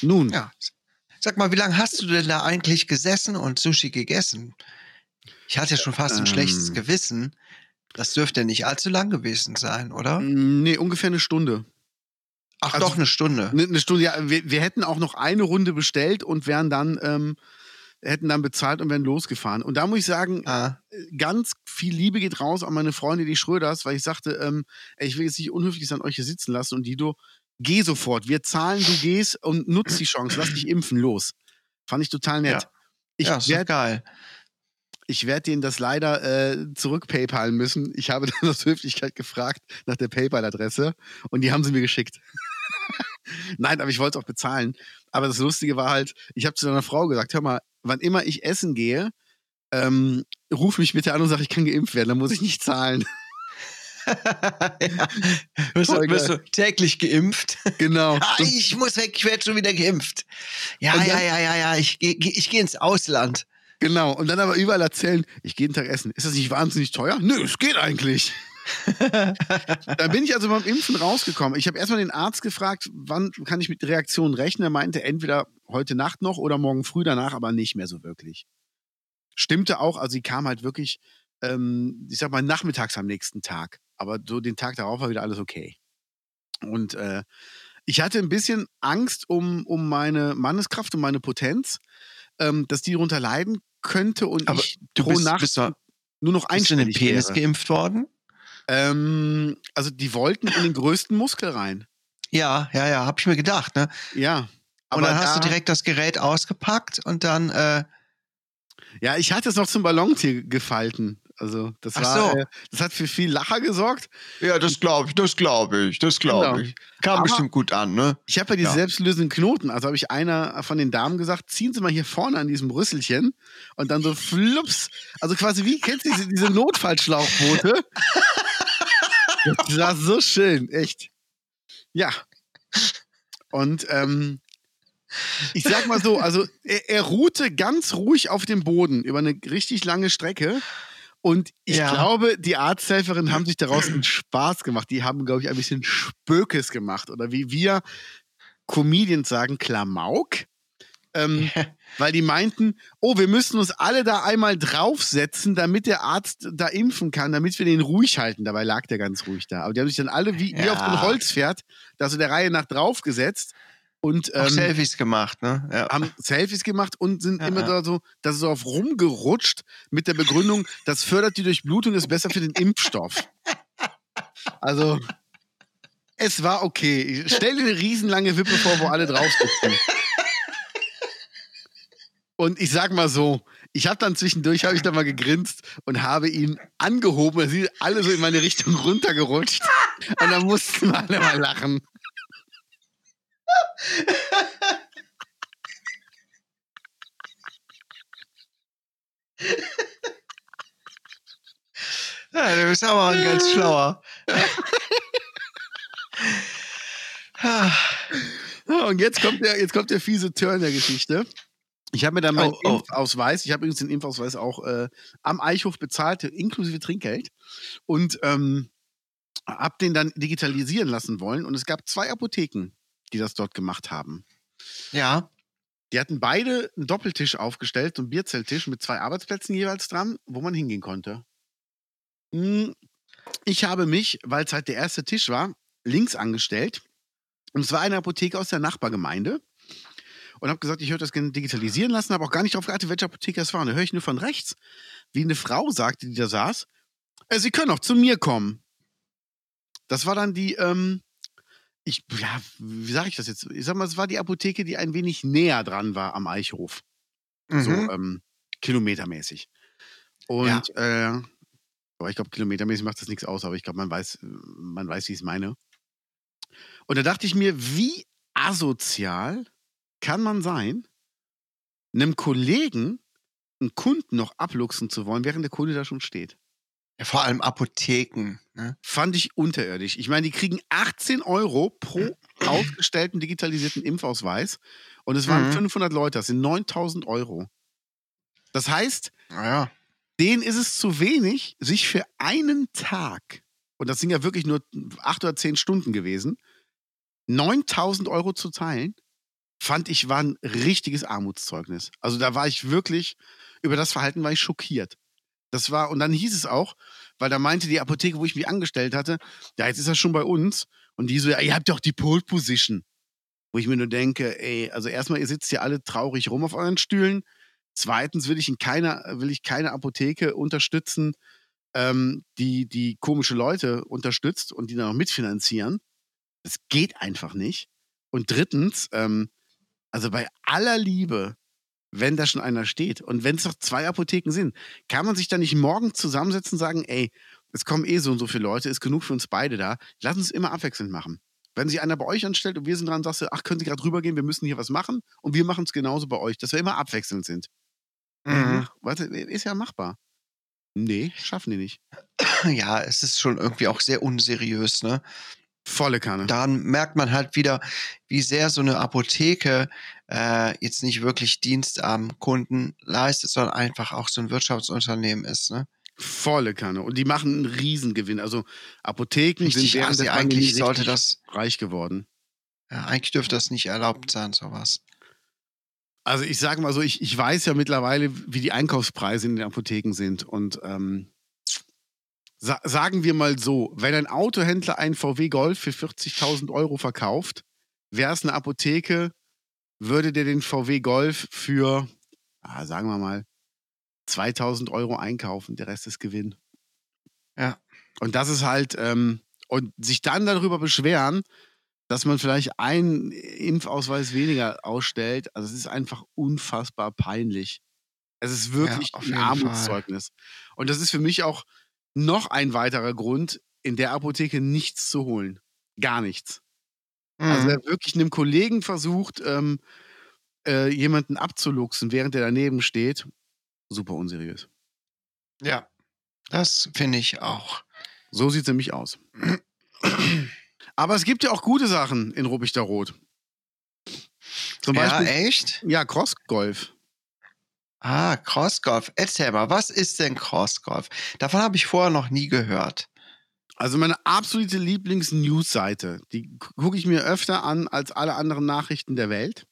[SPEAKER 1] Nun,
[SPEAKER 2] Ja. Sag mal, wie lange hast du denn da eigentlich gesessen und Sushi gegessen? Ich hatte ja schon fast ein schlechtes
[SPEAKER 1] Ähm.
[SPEAKER 2] Gewissen. Das dürfte nicht allzu lang gewesen sein, oder?
[SPEAKER 1] nee, ungefähr eine Stunde.
[SPEAKER 2] Ach,
[SPEAKER 1] also-
[SPEAKER 2] doch eine Stunde.
[SPEAKER 1] Eine, eine Stunde, ja, wir, wir hätten auch noch eine Runde bestellt und wären dann, ähm, hätten dann bezahlt und wären losgefahren. Und da muss ich sagen,
[SPEAKER 2] Ah,
[SPEAKER 1] ganz viel Liebe geht raus an meine Freunde, die Schröders, weil ich sagte, ähm, ey, ich will jetzt nicht unhöflich sein, euch hier sitzen lassen und Dido, geh sofort. Wir zahlen, du gehst und nutzt die Chance, lass dich impfen, los. Fand ich total nett.
[SPEAKER 2] Ja.
[SPEAKER 1] Ich
[SPEAKER 2] ja,
[SPEAKER 1] werde
[SPEAKER 2] geil.
[SPEAKER 1] ich werd denen das leider äh, zurück PayPalen müssen. Ich habe dann aus Höflichkeit gefragt nach der PayPal-Adresse und die haben sie mir geschickt. Nein, aber ich wollte es auch bezahlen. Aber das Lustige war halt, ich habe zu deiner Frau gesagt, hör mal, wann immer ich essen gehe, ähm, ruf mich bitte an und sag, ich kann geimpft werden, dann muss ich nicht zahlen.
[SPEAKER 2] ja. wirst, du, wirst du täglich geimpft?
[SPEAKER 1] genau.
[SPEAKER 2] Ah, ich muss weg, ich werde schon wieder geimpft. Ja,
[SPEAKER 1] Und
[SPEAKER 2] ja,
[SPEAKER 1] dann-
[SPEAKER 2] ja, ja, ja, ich gehe ich geh ins Ausland.
[SPEAKER 1] Genau. Und dann aber überall erzählen, ich gehe jeden Tag essen. Ist das nicht wahnsinnig teuer? Nö, es geht eigentlich. Da bin ich also beim Impfen rausgekommen. Ich habe erstmal den Arzt gefragt, wann kann ich mit Reaktionen rechnen. Er meinte, entweder heute Nacht noch oder morgen früh danach, aber nicht mehr so wirklich. Stimmte auch, also sie kam halt wirklich, ähm, ich sag mal, nachmittags am nächsten Tag. Aber so den Tag darauf war wieder alles okay. Und äh, ich hatte ein bisschen Angst um, um meine Manneskraft, um meine Potenz, ähm, dass die darunter leiden könnte und
[SPEAKER 2] Aber
[SPEAKER 1] ich
[SPEAKER 2] du
[SPEAKER 1] pro
[SPEAKER 2] bist,
[SPEAKER 1] Nacht
[SPEAKER 2] bist, du,
[SPEAKER 1] nur noch
[SPEAKER 2] bist du in den
[SPEAKER 1] einstellig
[SPEAKER 2] Penis
[SPEAKER 1] wäre.
[SPEAKER 2] geimpft worden?
[SPEAKER 1] Ähm, also die wollten in den größten Muskel rein.
[SPEAKER 2] Ja, ja, ja, hab ich mir gedacht, ne?
[SPEAKER 1] Ja.
[SPEAKER 2] Und dann hast du
[SPEAKER 1] da-
[SPEAKER 2] direkt das Gerät ausgepackt und dann, äh,
[SPEAKER 1] Ja, ich hatte es noch zum Ballontier gefalten. Also das
[SPEAKER 2] Ach
[SPEAKER 1] war,
[SPEAKER 2] so.
[SPEAKER 1] äh, das hat für viel Lacher gesorgt.
[SPEAKER 2] ja, das glaube ich, das glaube ich, das
[SPEAKER 1] glaube
[SPEAKER 2] glaube
[SPEAKER 1] ich.
[SPEAKER 2] Kam
[SPEAKER 1] Aber-
[SPEAKER 2] bestimmt gut an, ne?
[SPEAKER 1] Ich habe ja diese
[SPEAKER 2] Ja.
[SPEAKER 1] selbstlösenden Knoten. Also habe ich einer von den Damen gesagt, ziehen Sie mal hier vorne an diesem Rüsselchen und dann so flups. Also quasi wie, kennst du diese, diese Notfallschlauchboote? Das war so schön, echt. Ja. Und ähm, ich sag mal so, also er, er ruhte ganz ruhig auf dem Boden über eine richtig lange Strecke. Und ich
[SPEAKER 2] Ja.
[SPEAKER 1] glaube, die Arzthelferinnen haben sich daraus einen Spaß gemacht. Die haben, glaube ich, ein bisschen Spökes gemacht. Oder wie wir Comedians sagen, Klamauk. Ähm, weil die meinten, oh, wir müssen uns alle da einmal draufsetzen, damit der Arzt da impfen kann, damit wir den ruhig halten. Dabei lag der ganz ruhig da. Aber die haben sich dann alle wie, wie auf so ein
[SPEAKER 2] Ja.
[SPEAKER 1] Holzpferd, da so der Reihe nach draufgesetzt und ähm,
[SPEAKER 2] Selfies gemacht, ne? Ja.
[SPEAKER 1] haben Selfies gemacht und sind
[SPEAKER 2] Ja,
[SPEAKER 1] immer
[SPEAKER 2] ja.
[SPEAKER 1] da so, da so auf rumgerutscht mit der Begründung, das fördert die Durchblutung, ist besser für den Impfstoff. Also, es war okay. Ich Stell dir eine riesenlange Wippe vor, wo alle drauf sitzen. Und ich sag mal so, ich habe dann zwischendurch, habe ich dann mal gegrinst und habe ihn angehoben. Da sind alle so in meine Richtung runtergerutscht. Und dann mussten wir alle mal lachen.
[SPEAKER 2] ja, du bist aber ein ganz schlauer.
[SPEAKER 1] Und jetzt kommt der, jetzt kommt der fiese Turn der Geschichte. Ich habe mir dann meinen
[SPEAKER 2] Oh, oh.
[SPEAKER 1] Impfausweis, ich habe übrigens den Impfausweis auch äh, am Eichhof bezahlt, inklusive Trinkgeld. Und ähm, habe den dann digitalisieren lassen wollen. Und es gab zwei Apotheken, die das dort gemacht haben.
[SPEAKER 2] ja,
[SPEAKER 1] Die hatten beide einen Doppeltisch aufgestellt, so einen Bierzelttisch mit zwei Arbeitsplätzen jeweils dran, wo man hingehen konnte. Hm, Ich habe mich, weil es halt der erste Tisch war, links angestellt. Und es war eine Apotheke aus der Nachbargemeinde. Und habe gesagt, ich würde das gerne digitalisieren lassen, habe auch gar nicht darauf geachtet, welche Apotheke es war. Und da höre ich nur von rechts, wie eine Frau sagte, die da saß, äh, Sie können auch zu mir kommen. Das war dann die, ähm, ich, ja, wie sage ich das jetzt? Ich sag mal, es war die Apotheke, die ein wenig näher dran war am Eichhof. So
[SPEAKER 2] mhm.
[SPEAKER 1] ähm, kilometermäßig. Und äh, aber ich glaube, kilometermäßig macht das nichts aus, aber ich glaube, man weiß, man weiß, wie ich es meine. Und da dachte ich mir, wie asozial kann man sein, einem Kollegen einen Kunden noch abluchsen zu wollen, während der Kunde da schon steht?
[SPEAKER 2] ja, vor allem Apotheken. Ne?
[SPEAKER 1] Fand ich unterirdisch. Ich meine, die kriegen 18 Euro pro ausgestellten digitalisierten Impfausweis und es waren
[SPEAKER 2] Mhm.
[SPEAKER 1] 500 Leute, das sind 9000 Euro. Das heißt,
[SPEAKER 2] Naja,
[SPEAKER 1] denen ist es zu wenig, sich für einen Tag, und das sind ja wirklich nur acht oder zehn Stunden gewesen, 9000 Euro zu teilen, fand ich war ein richtiges Armutszeugnis. Also da war ich wirklich, über das Verhalten war ich schockiert. Das war, und dann hieß es auch, weil da meinte die Apotheke, wo ich mich angestellt hatte, ja, jetzt ist er schon bei uns. Und die so, ja, ihr habt doch die Pole Position. Wo ich mir nur denke, ey, also erstmal, ihr sitzt hier alle traurig rum auf euren Stühlen. Zweitens will ich in keiner, will ich keine Apotheke unterstützen, ähm, die, die komische Leute unterstützt und die dann noch mitfinanzieren. Das geht einfach nicht. Und drittens, ähm, also bei aller Liebe, wenn da schon einer steht und wenn es doch zwei Apotheken sind, kann man sich da nicht morgen zusammensetzen und sagen, ey, es kommen eh so und so viele Leute, ist genug für uns beide da, lass uns immer abwechselnd machen. Wenn sich einer bei euch anstellt und wir sind dran, sagst du, ach, können Sie gerade rübergehen, wir müssen hier was machen und wir machen es genauso bei euch, dass wir immer abwechselnd sind.
[SPEAKER 2] mhm.
[SPEAKER 1] Warte, ist ja machbar. Nee, schaffen die nicht.
[SPEAKER 2] ja, es ist schon irgendwie auch sehr unseriös, ne?
[SPEAKER 1] Volle Kanne.
[SPEAKER 2] Daran merkt man halt wieder, wie sehr so eine Apotheke äh, jetzt nicht wirklich Dienst am Kunden leistet, sondern einfach auch so ein Wirtschaftsunternehmen ist, ne?
[SPEAKER 1] Volle Kanne. Und die machen einen Riesengewinn. Also Apotheken
[SPEAKER 2] Richtig,
[SPEAKER 1] sind während
[SPEAKER 2] also eigentlich sollte das,
[SPEAKER 1] reich geworden.
[SPEAKER 2] ja, eigentlich dürfte das nicht erlaubt sein, sowas.
[SPEAKER 1] Also ich sage mal so, ich, ich weiß ja mittlerweile, wie die Einkaufspreise in den Apotheken sind. Und ähm, Sa sagen wir mal so, wenn ein Autohändler einen VW Golf für 40.000 Euro verkauft, wäre es eine Apotheke, würde der den VW Golf für, ah, sagen wir mal, 2000 Euro einkaufen, der Rest ist Gewinn.
[SPEAKER 2] Ja.
[SPEAKER 1] Und das ist halt, ähm, und sich dann darüber beschweren, dass man vielleicht einen Impfausweis weniger ausstellt, also es ist einfach unfassbar peinlich. Es ist wirklich
[SPEAKER 2] auf
[SPEAKER 1] ein Armutszeugnis. Und das ist für mich auch noch ein weiterer Grund, in der Apotheke nichts zu holen. Gar nichts. Also
[SPEAKER 2] Mhm.
[SPEAKER 1] wer wirklich einem Kollegen versucht, ähm, äh, jemanden abzuluxen, während er daneben steht, super unseriös.
[SPEAKER 2] Ja, das finde ich auch.
[SPEAKER 1] So sieht es nämlich aus. Aber es gibt ja auch gute Sachen in Ruppichter Rot. Zum
[SPEAKER 2] Ja,
[SPEAKER 1] Beispiel,
[SPEAKER 2] echt?
[SPEAKER 1] ja, Crossgolf.
[SPEAKER 2] Ah, Crossgolf. Erzähl mal, was ist denn Crossgolf? Davon habe ich vorher noch nie gehört.
[SPEAKER 1] Also meine absolute Lieblings-News-Seite. Die gucke ich mir öfter an als alle anderen Nachrichten der Welt.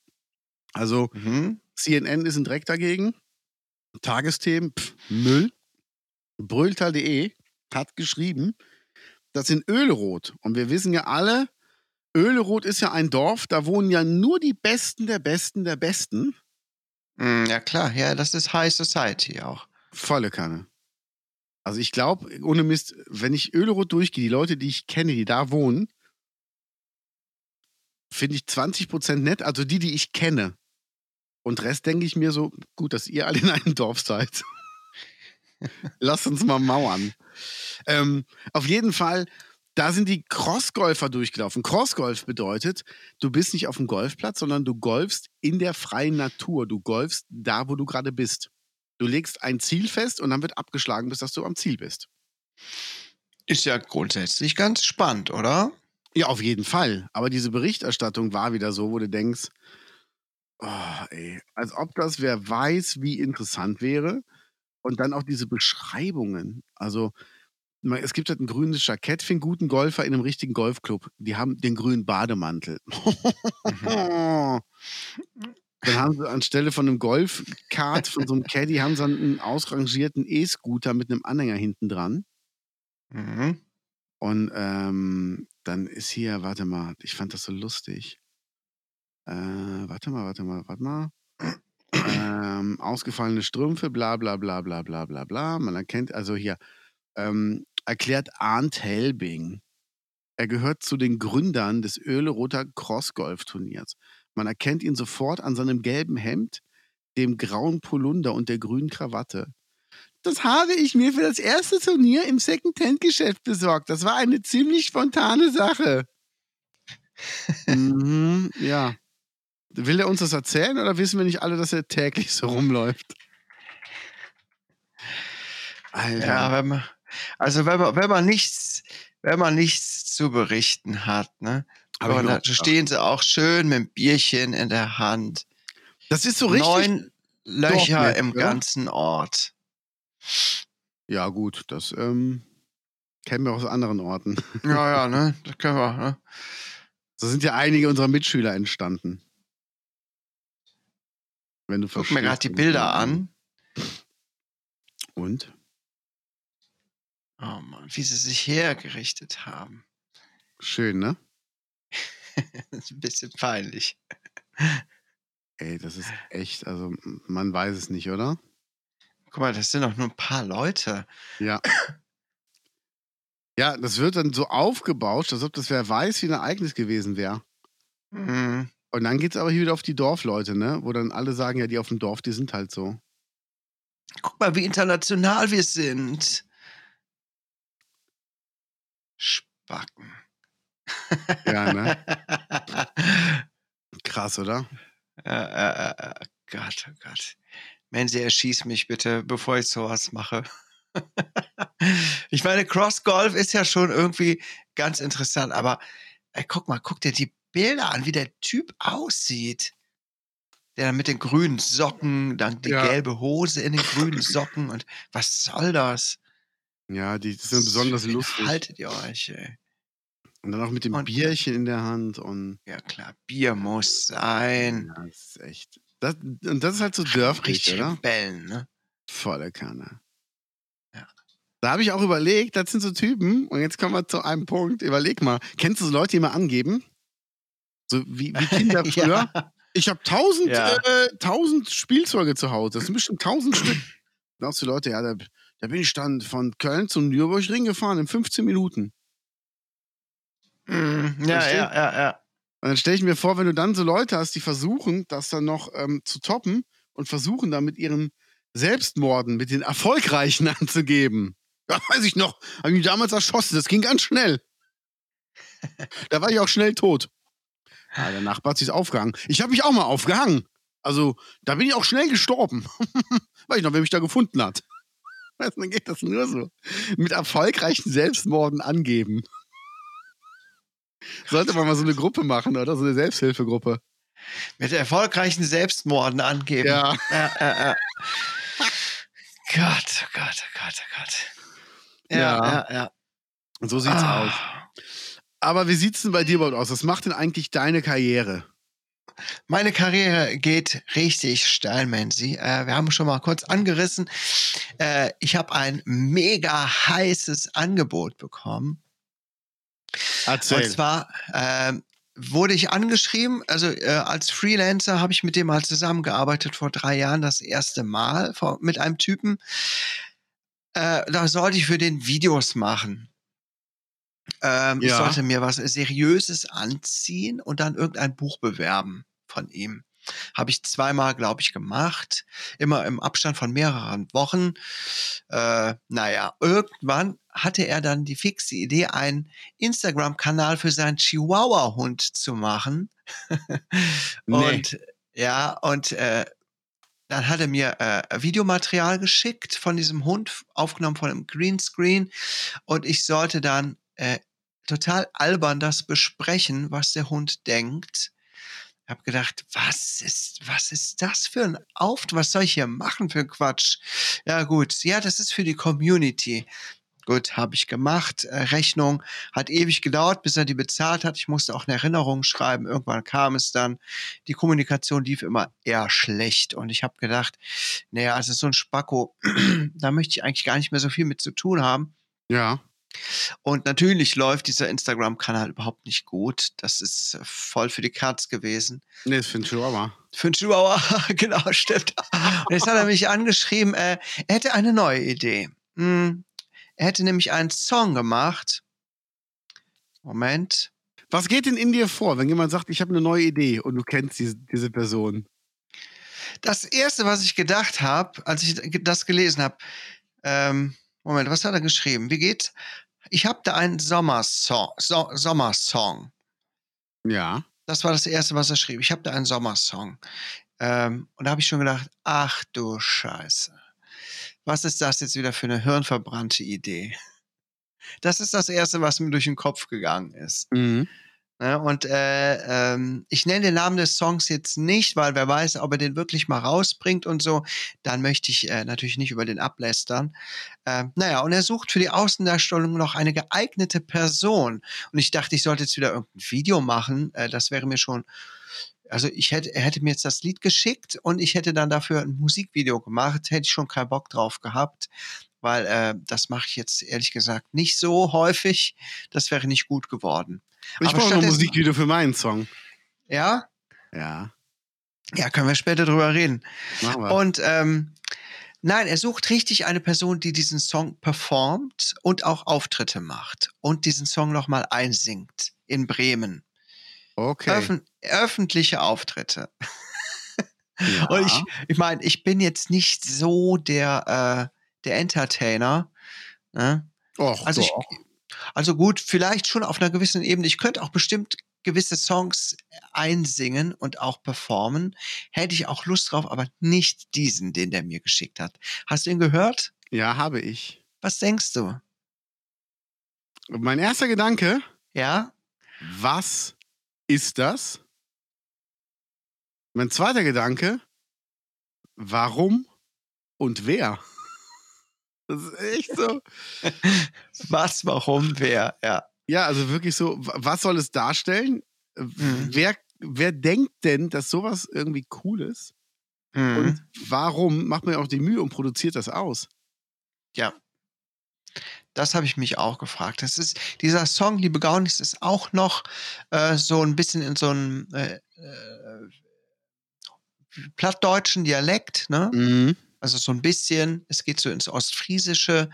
[SPEAKER 1] Also
[SPEAKER 2] Mhm.
[SPEAKER 1] CNN ist ein Dreck dagegen. Tagesthemen, pff, Müll. Brülltal.de hat geschrieben, dass in Öleroth, und wir wissen ja alle, Öleroth ist ja ein Dorf, da wohnen ja nur die Besten der Besten der Besten.
[SPEAKER 2] Mm, Ja, klar. Ja, das ist High Society auch.
[SPEAKER 1] Volle Kanne. Also ich glaube, ohne Mist, wenn ich Öleroth durchgehe, die Leute, die ich kenne, die da wohnen, finde ich 20% nett, also die, die ich kenne. Und Rest denke ich mir so, gut, dass ihr alle in einem Dorf seid. Lasst uns mal mauern. Ähm, auf jeden Fall, da sind die Crossgolfer durchgelaufen. Crossgolf bedeutet, du bist nicht auf dem Golfplatz, sondern du golfst in der freien Natur. Du golfst da, wo du gerade bist. Du legst ein Ziel fest und dann wird abgeschlagen, bis dass du am Ziel bist.
[SPEAKER 2] Ist ja grundsätzlich ganz spannend, oder?
[SPEAKER 1] Ja, auf jeden Fall. Aber diese Berichterstattung war wieder so, wo du denkst, oh, ey, als ob das wer weiß, wie interessant wäre. Und dann auch diese Beschreibungen. Also, es gibt halt ein grünes Jackett für einen guten Golfer in einem richtigen Golfclub. Die haben den grünen Bademantel.
[SPEAKER 2] Mhm.
[SPEAKER 1] Dann haben sie anstelle von einem Golfkart, von so einem Caddy, haben sie einen ausrangierten E-Scooter mit einem Anhänger hinten dran.
[SPEAKER 2] Mhm.
[SPEAKER 1] Und ähm, dann ist hier, warte mal, ich fand das so lustig. Äh, warte mal, warte mal, warte mal. Ähm, ausgefallene Strümpfe, bla bla bla bla bla bla bla. Man erkennt, also hier, ähm, erklärt Arndt Helbing. Er gehört zu den Gründern des Öleroter Crossgolf-Turniers. Man erkennt ihn sofort an seinem gelben Hemd, dem grauen Polunder und der grünen Krawatte. Das habe ich mir für das erste Turnier im Second-Hand-Geschäft besorgt. Das war eine ziemlich spontane Sache. mhm, ja. Will er uns das erzählen oder wissen wir nicht alle, dass er täglich so rumläuft? Alter.
[SPEAKER 2] Ja, wenn man, also wenn man, wenn man nichts, wenn man nichts zu berichten hat, ne? Aber da stehen sie auch schön mit dem Bierchen in der Hand.
[SPEAKER 1] das ist so richtig.
[SPEAKER 2] Neun Löcher
[SPEAKER 1] Dorfmäßig,
[SPEAKER 2] im
[SPEAKER 1] oder?
[SPEAKER 2] ganzen Ort.
[SPEAKER 1] Ja, gut, das ähm, kennen wir aus anderen Orten.
[SPEAKER 2] Ja, ja, ne? Das können wir, ne?
[SPEAKER 1] So sind ja einige unserer Mitschüler entstanden. Wenn du
[SPEAKER 2] Guck mir gerade die Bilder an.
[SPEAKER 1] Und?
[SPEAKER 2] Oh Mann, wie sie sich hergerichtet haben.
[SPEAKER 1] Schön, ne?
[SPEAKER 2] Das ist ein bisschen peinlich.
[SPEAKER 1] Ey, das ist echt, also man weiß es nicht, oder?
[SPEAKER 2] Guck mal, das sind doch nur ein paar Leute.
[SPEAKER 1] Ja. Ja, das wird dann so aufgebauscht, als ob das wer weiß, wie ein Ereignis gewesen wäre.
[SPEAKER 2] Mhm.
[SPEAKER 1] Und dann geht es aber hier wieder auf die Dorfleute, ne? Wo dann alle sagen, ja, die auf dem Dorf, die sind halt so.
[SPEAKER 2] Guck mal, wie international wir sind. Spacken.
[SPEAKER 1] Ja, ne? Krass, oder?
[SPEAKER 2] äh, äh, äh, Gott, oh Gott. Menzi, erschieß mich bitte, bevor ich sowas mache. ich meine, Cross Golf ist ja schon irgendwie ganz interessant, aber ey, guck mal, guck dir die Bilder an, wie der Typ aussieht. Der dann mit den grünen Socken, dann die
[SPEAKER 1] Ja.
[SPEAKER 2] gelbe Hose in den grünen Socken und was soll das?
[SPEAKER 1] Ja, die sind besonders lustig.
[SPEAKER 2] Haltet ihr euch, ey.
[SPEAKER 1] Und dann auch mit dem
[SPEAKER 2] Und-
[SPEAKER 1] Bierchen in der Hand und
[SPEAKER 2] Ja klar, Bier muss sein.
[SPEAKER 1] ja, das ist echt. Das, und das ist halt so dörflich,
[SPEAKER 2] Richtig
[SPEAKER 1] oder?
[SPEAKER 2] Rebellen, ne?
[SPEAKER 1] Volle Kanne.
[SPEAKER 2] Ja.
[SPEAKER 1] Da habe ich auch überlegt, das sind so Typen, und jetzt kommen wir zu einem Punkt. Überleg mal, kennst du so Leute, die mal angeben? So wie, wie Kinder früher?
[SPEAKER 2] ja.
[SPEAKER 1] Ich habe tausend,
[SPEAKER 2] Ja.
[SPEAKER 1] äh, tausend Spielzeuge zu Hause. Das sind bestimmt tausend Stück. Dann auch die Leute, ja, da, da bin ich dann von Köln zum Nürburgring gefahren in 15 Minuten.
[SPEAKER 2] Mm, ja, ja, ja, ja.
[SPEAKER 1] Und dann stelle ich mir vor, wenn du dann so Leute hast, die versuchen, das dann noch ähm, zu toppen und versuchen dann mit ihren Selbstmorden, mit den Erfolgreichen anzugeben. Da weiß ich noch, habe ich mich damals erschossen. Das ging ganz schnell. da war ich auch schnell tot. Ja, der Nachbar hat sich aufgehangen. Ich habe mich auch mal aufgehangen. Also, da bin ich auch schnell gestorben. weiß ich noch, wer mich da gefunden hat. Weißt du, dann geht das nur so. Mit erfolgreichen Selbstmorden angeben. Sollte man mal so eine Gruppe machen, oder? So eine Selbsthilfegruppe.
[SPEAKER 2] Mit erfolgreichen Selbstmorden angeben.
[SPEAKER 1] Ja.
[SPEAKER 2] ja, ja, ja. Gott, oh Gott, oh Gott, oh Gott. Ja,
[SPEAKER 1] Ja.
[SPEAKER 2] ja, ja.
[SPEAKER 1] Und so sieht's
[SPEAKER 2] Ah.
[SPEAKER 1] aus. Aber wie sieht's denn bei dir überhaupt aus? Was macht denn eigentlich deine Karriere?
[SPEAKER 2] Meine Karriere geht richtig steil, Menzi. Äh, wir haben schon mal kurz angerissen. Äh, ich habe ein mega heißes Angebot bekommen. Und zwar ähm, wurde ich angeschrieben, also äh, als Freelancer habe ich mit dem mal zusammengearbeitet vor drei Jahren, das erste Mal vor, mit einem Typen. Äh, da sollte ich für den Videos machen. Ähm, Ich
[SPEAKER 1] Ja.
[SPEAKER 2] sollte mir was Seriöses anziehen und dann irgendein Buch bewerben von ihm. Habe ich zweimal, glaube ich, gemacht. Immer im Abstand von mehreren Wochen. Äh, naja, irgendwann hatte er dann die fixe Idee, einen Instagram-Kanal für seinen Chihuahua-Hund zu machen.
[SPEAKER 1] Nee.
[SPEAKER 2] Und ja, und äh, dann hat er mir äh, Videomaterial geschickt von diesem Hund, aufgenommen von einem Greenscreen. Und ich sollte dann äh, total albern das besprechen, was der Hund denkt. Ich habe gedacht, was ist, was ist das für ein Auftrag? Was soll ich hier machen für Quatsch? Ja gut, ja, das ist für die Community. Gut, habe ich gemacht. Äh, Rechnung hat ewig gedauert, bis er die bezahlt hat. Ich musste auch eine Erinnerung schreiben. Irgendwann kam es dann. Die Kommunikation lief immer eher schlecht. Und ich habe gedacht, naja, also so ein Spacko, da möchte ich eigentlich gar nicht mehr so viel mit zu tun haben.
[SPEAKER 1] Ja.
[SPEAKER 2] Und natürlich läuft dieser Instagram-Kanal überhaupt nicht gut. Das ist äh, voll für die Katz gewesen.
[SPEAKER 1] Nee, das finde ich aber.
[SPEAKER 2] Für einen Chihuahua, genau, stimmt. Und jetzt hat er mich angeschrieben, äh, er hätte eine neue Idee. Hm, er hätte nämlich einen Song gemacht. Moment.
[SPEAKER 1] Was geht denn in dir vor, wenn jemand sagt, ich habe eine neue Idee und du kennst diese, diese Person?
[SPEAKER 2] Das erste, was ich gedacht habe, als ich das gelesen habe, ähm, Moment, was hat er geschrieben? Wie geht's? Ich habe da einen Sommersong, so Sommersong.
[SPEAKER 1] Ja.
[SPEAKER 2] Das war das erste, was er schrieb. Ich habe da einen Sommersong. Ähm, und da habe ich schon gedacht, ach du Scheiße. Was ist das jetzt wieder für eine hirnverbrannte Idee? Das ist das erste, was mir durch den Kopf gegangen ist.
[SPEAKER 1] Mhm.
[SPEAKER 2] Ne? Und äh, ähm, ich nenne den Namen des Songs jetzt nicht, weil wer weiß, ob er den wirklich mal rausbringt und so. Dann möchte ich äh, natürlich nicht über den ablästern. Ähm, naja, und er sucht für die Außendarstellung noch eine geeignete Person. Und ich dachte, ich sollte jetzt wieder irgendein Video machen. Äh, das wäre mir schon. Also ich hätte, er hätte mir jetzt das Lied geschickt und ich hätte dann dafür ein Musikvideo gemacht. Hätte ich schon keinen Bock drauf gehabt, weil äh, das mache ich jetzt ehrlich gesagt nicht so häufig. Das wäre nicht gut geworden.
[SPEAKER 1] Ich brauche noch Musikvideo für meinen Song.
[SPEAKER 2] Ja,
[SPEAKER 1] Ja.
[SPEAKER 2] Ja, können wir später drüber reden.
[SPEAKER 1] Machen wir.
[SPEAKER 2] Und ähm, nein, er sucht richtig eine Person, die diesen Song performt und auch Auftritte macht und diesen Song nochmal einsingt in Bremen.
[SPEAKER 1] okay.
[SPEAKER 2] Öffn öffentliche Auftritte.
[SPEAKER 1] ja.
[SPEAKER 2] Und ich, ich meine, ich bin jetzt nicht so der, äh, der Entertainer. Ne?
[SPEAKER 1] Och,
[SPEAKER 2] Also, ich, also gut, vielleicht schon auf einer gewissen Ebene. Ich könnte auch bestimmt gewisse Songs einsingen und auch performen. Hätte ich auch Lust drauf, aber nicht diesen, den der mir geschickt hat. Hast du ihn gehört?
[SPEAKER 1] ja, habe ich.
[SPEAKER 2] Was denkst du?
[SPEAKER 1] Mein erster Gedanke,
[SPEAKER 2] Ja?
[SPEAKER 1] was ist das? Mein zweiter Gedanke, warum und wer? Das ist echt so.
[SPEAKER 2] Was, warum, wer? Ja.
[SPEAKER 1] Ja, also wirklich so, wa- was soll es darstellen?
[SPEAKER 2] Mhm.
[SPEAKER 1] Wer, wer denkt denn, dass sowas irgendwie cool ist?
[SPEAKER 2] Mhm.
[SPEAKER 1] Und warum macht man auch die Mühe und produziert das aus?
[SPEAKER 2] Ja. Das habe ich mich auch gefragt. Das ist, dieser Song, Liebe Gaunis, ist auch noch äh, so ein bisschen in so einem äh, äh, plattdeutschen Dialekt, ne?
[SPEAKER 1] Mhm.
[SPEAKER 2] Also so ein bisschen, es geht so ins Ostfriesische.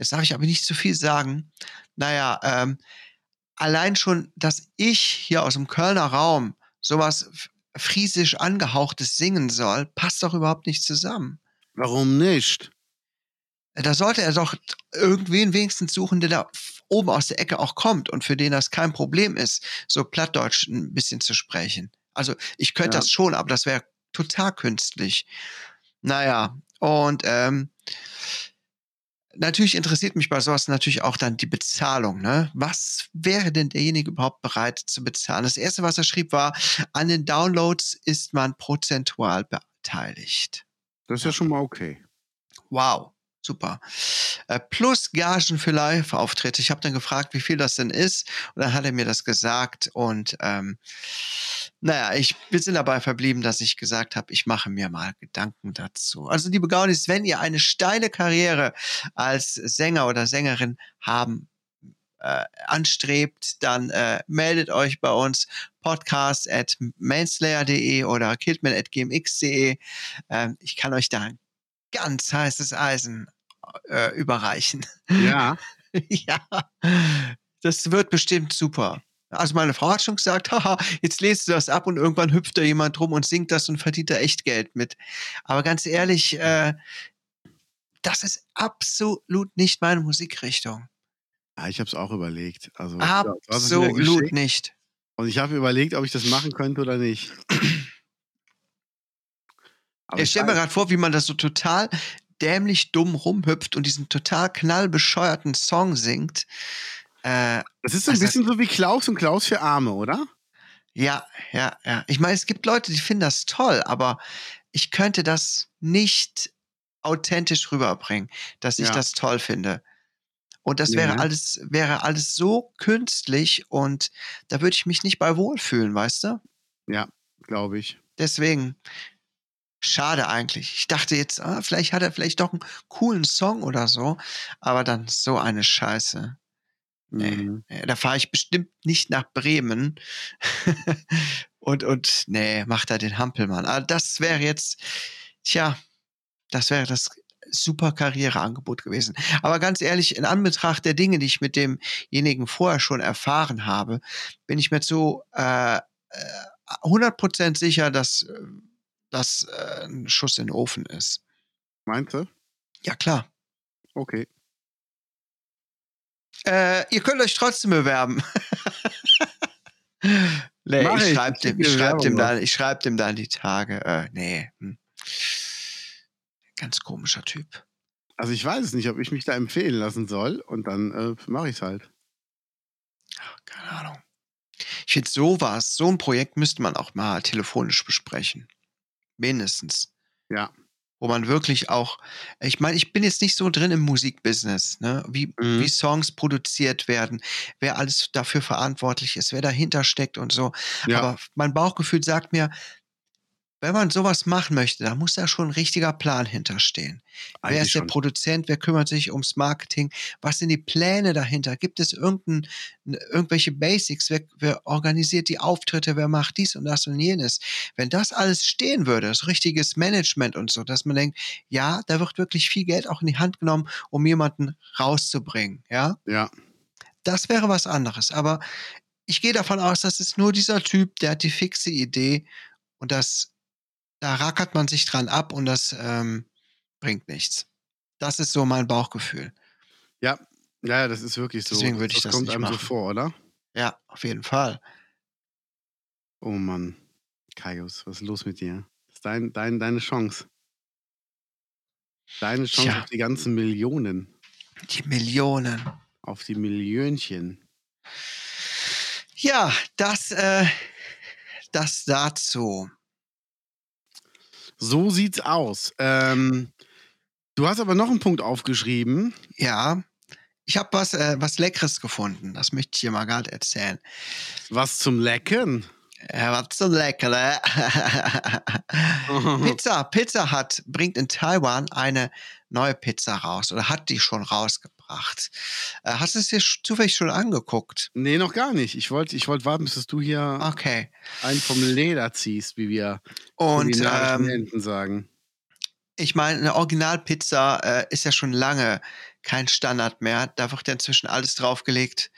[SPEAKER 2] Jetzt darf ich aber nicht zu viel sagen. Naja, ähm, allein schon, dass ich hier aus dem Kölner Raum sowas friesisch angehauchtes singen soll, passt doch überhaupt nicht zusammen.
[SPEAKER 1] Warum nicht?
[SPEAKER 2] Da sollte er doch irgendwen wenigstens suchen, der da oben aus der Ecke auch kommt und für den das kein Problem ist, so Plattdeutsch ein bisschen zu sprechen. Also ich könnte
[SPEAKER 1] Ja.
[SPEAKER 2] das schon, aber das wäre total künstlich. Naja, und ähm, natürlich interessiert mich bei sowas natürlich auch dann die Bezahlung. Ne? Was wäre denn derjenige überhaupt bereit zu bezahlen? Das erste, was er schrieb, war, an den Downloads ist man prozentual beteiligt.
[SPEAKER 1] Das ist ja schon mal okay.
[SPEAKER 2] Wow, super. Äh, plus Gagen für Live-Auftritte. Ich habe dann gefragt, wie viel das denn ist. Und dann hat er mir das gesagt. Und ähm, naja, ich, wir sind dabei verblieben, dass ich gesagt habe, ich mache mir mal Gedanken dazu. Also, liebe Gaunis, wenn ihr eine steile Karriere als Sänger oder Sängerin haben äh, anstrebt, dann äh, meldet euch bei uns podcast at mainslayer.de oder killman at. Ähm, ich kann euch da ein ganz heißes Eisen äh, überreichen.
[SPEAKER 1] Ja.
[SPEAKER 2] ja, das wird bestimmt super. Also meine Frau hat schon gesagt, haha, jetzt lest du das ab und irgendwann hüpft da jemand rum und singt das und verdient da echt Geld mit. Aber ganz ehrlich, äh, das ist absolut nicht meine Musikrichtung.
[SPEAKER 1] ja ich habe es auch überlegt. Also,
[SPEAKER 2] Absolut nicht.
[SPEAKER 1] Und ich habe überlegt, ob ich das machen könnte oder nicht. Aber
[SPEAKER 2] Ich stelle mir gerade vor, wie man das so total dämlich dumm rumhüpft und diesen total knallbescheuerten Song singt. Äh,
[SPEAKER 1] das ist so ein
[SPEAKER 2] also-
[SPEAKER 1] bisschen so wie Klaus und Klaus für Arme, oder?
[SPEAKER 2] Ja, ja, ja. Ich meine, es gibt Leute, die finden das toll, aber ich könnte das nicht authentisch rüberbringen, dass ich
[SPEAKER 1] Ja.
[SPEAKER 2] das toll finde. Und das
[SPEAKER 1] Ja.
[SPEAKER 2] wäre alles, wäre alles so künstlich und da würde ich mich nicht bei wohlfühlen, weißt du?
[SPEAKER 1] Ja, glaube ich.
[SPEAKER 2] Deswegen, schade eigentlich. Ich dachte jetzt, ah, vielleicht hat er vielleicht doch einen coolen Song oder so, aber dann so eine Scheiße. Nee.
[SPEAKER 1] Mhm.
[SPEAKER 2] Nee, Da fahre ich bestimmt nicht nach Bremen. und, und, nee, macht da den Hampelmann. Aber das wäre jetzt, tja, das wäre das super Karriereangebot gewesen. Aber ganz ehrlich, in Anbetracht der Dinge, die ich mit demjenigen vorher schon erfahren habe, bin ich mir zu äh, äh, 100% sicher, dass äh, das äh, ein Schuss in den Ofen ist.
[SPEAKER 1] Meinst du?
[SPEAKER 2] Ja, klar.
[SPEAKER 1] Okay.
[SPEAKER 2] Äh, ihr könnt euch trotzdem bewerben. nee,
[SPEAKER 1] Mach
[SPEAKER 2] ich
[SPEAKER 1] ich.
[SPEAKER 2] schreibe dem, ich schreib dem,
[SPEAKER 1] Bewerbung
[SPEAKER 2] dann, ich schreib dem dann die Tage. Äh, nee. Hm. Ganz komischer Typ.
[SPEAKER 1] Also ich weiß es nicht, ob ich mich da empfehlen lassen soll und dann äh, mache ich es halt.
[SPEAKER 2] Ach, keine Ahnung. Ich finde, sowas, so ein Projekt müsste man auch mal telefonisch besprechen. Mindestens.
[SPEAKER 1] Ja.
[SPEAKER 2] Wo man wirklich auch, ich meine, ich bin jetzt nicht so drin im Musikbusiness, ne? wie,
[SPEAKER 1] Mhm.
[SPEAKER 2] wie Songs produziert werden, wer alles dafür verantwortlich ist, wer dahinter steckt und so.
[SPEAKER 1] Ja.
[SPEAKER 2] Aber mein Bauchgefühl sagt mir, wenn man sowas machen möchte, da muss da schon ein richtiger Plan hinterstehen. wer
[SPEAKER 1] Eigentlich
[SPEAKER 2] ist der
[SPEAKER 1] schon.
[SPEAKER 2] Produzent? Wer kümmert sich ums Marketing? Was sind die Pläne dahinter? Gibt es irgendein, irgendwelche Basics? Wer, wer organisiert die Auftritte? Wer macht dies und das und jenes? Wenn das alles stehen würde, das richtiges Management und so, dass man denkt, ja, da wird wirklich viel Geld auch in die Hand genommen, um jemanden rauszubringen, ja?
[SPEAKER 1] Ja.
[SPEAKER 2] Das wäre was anderes. Aber ich gehe davon aus, das ist nur dieser Typ, der hat die fixe Idee und das, da rackert man sich dran ab und das ähm, bringt nichts. Das ist so mein Bauchgefühl.
[SPEAKER 1] Ja, ja, das ist wirklich so.
[SPEAKER 2] Deswegen würde ich das
[SPEAKER 1] kommt
[SPEAKER 2] nicht
[SPEAKER 1] einem so
[SPEAKER 2] machen.
[SPEAKER 1] vor, oder?
[SPEAKER 2] Ja, auf jeden Fall.
[SPEAKER 1] Oh Mann. Kaius, was ist los mit dir? Das ist dein, dein, deine Chance. Deine Chance
[SPEAKER 2] Tja.
[SPEAKER 1] auf die ganzen Millionen.
[SPEAKER 2] Die Millionen.
[SPEAKER 1] Auf die Millionchen.
[SPEAKER 2] Ja, das, äh, das dazu.
[SPEAKER 1] So sieht's aus. Ähm, du hast aber noch einen Punkt aufgeschrieben.
[SPEAKER 2] Ja, ich habe was, äh, was Leckeres gefunden. Das möchte ich dir mal gerade erzählen.
[SPEAKER 1] Was zum Lecken?
[SPEAKER 2] Ja, was zum Leckere. Pizza, Pizza Hut bringt in Taiwan eine neue Pizza raus oder hat die schon rausgebracht. Äh, hast du es dir zufällig schon angeguckt?
[SPEAKER 1] Nee, noch gar nicht. Ich wollte ich wollt warten, bis du hier
[SPEAKER 2] Okay.
[SPEAKER 1] einen vom Leder ziehst, wie wir
[SPEAKER 2] Und ähm,
[SPEAKER 1] sagen.
[SPEAKER 2] ich meine, eine Originalpizza äh, ist ja schon lange kein Standard mehr. Da wird ja inzwischen alles draufgelegt,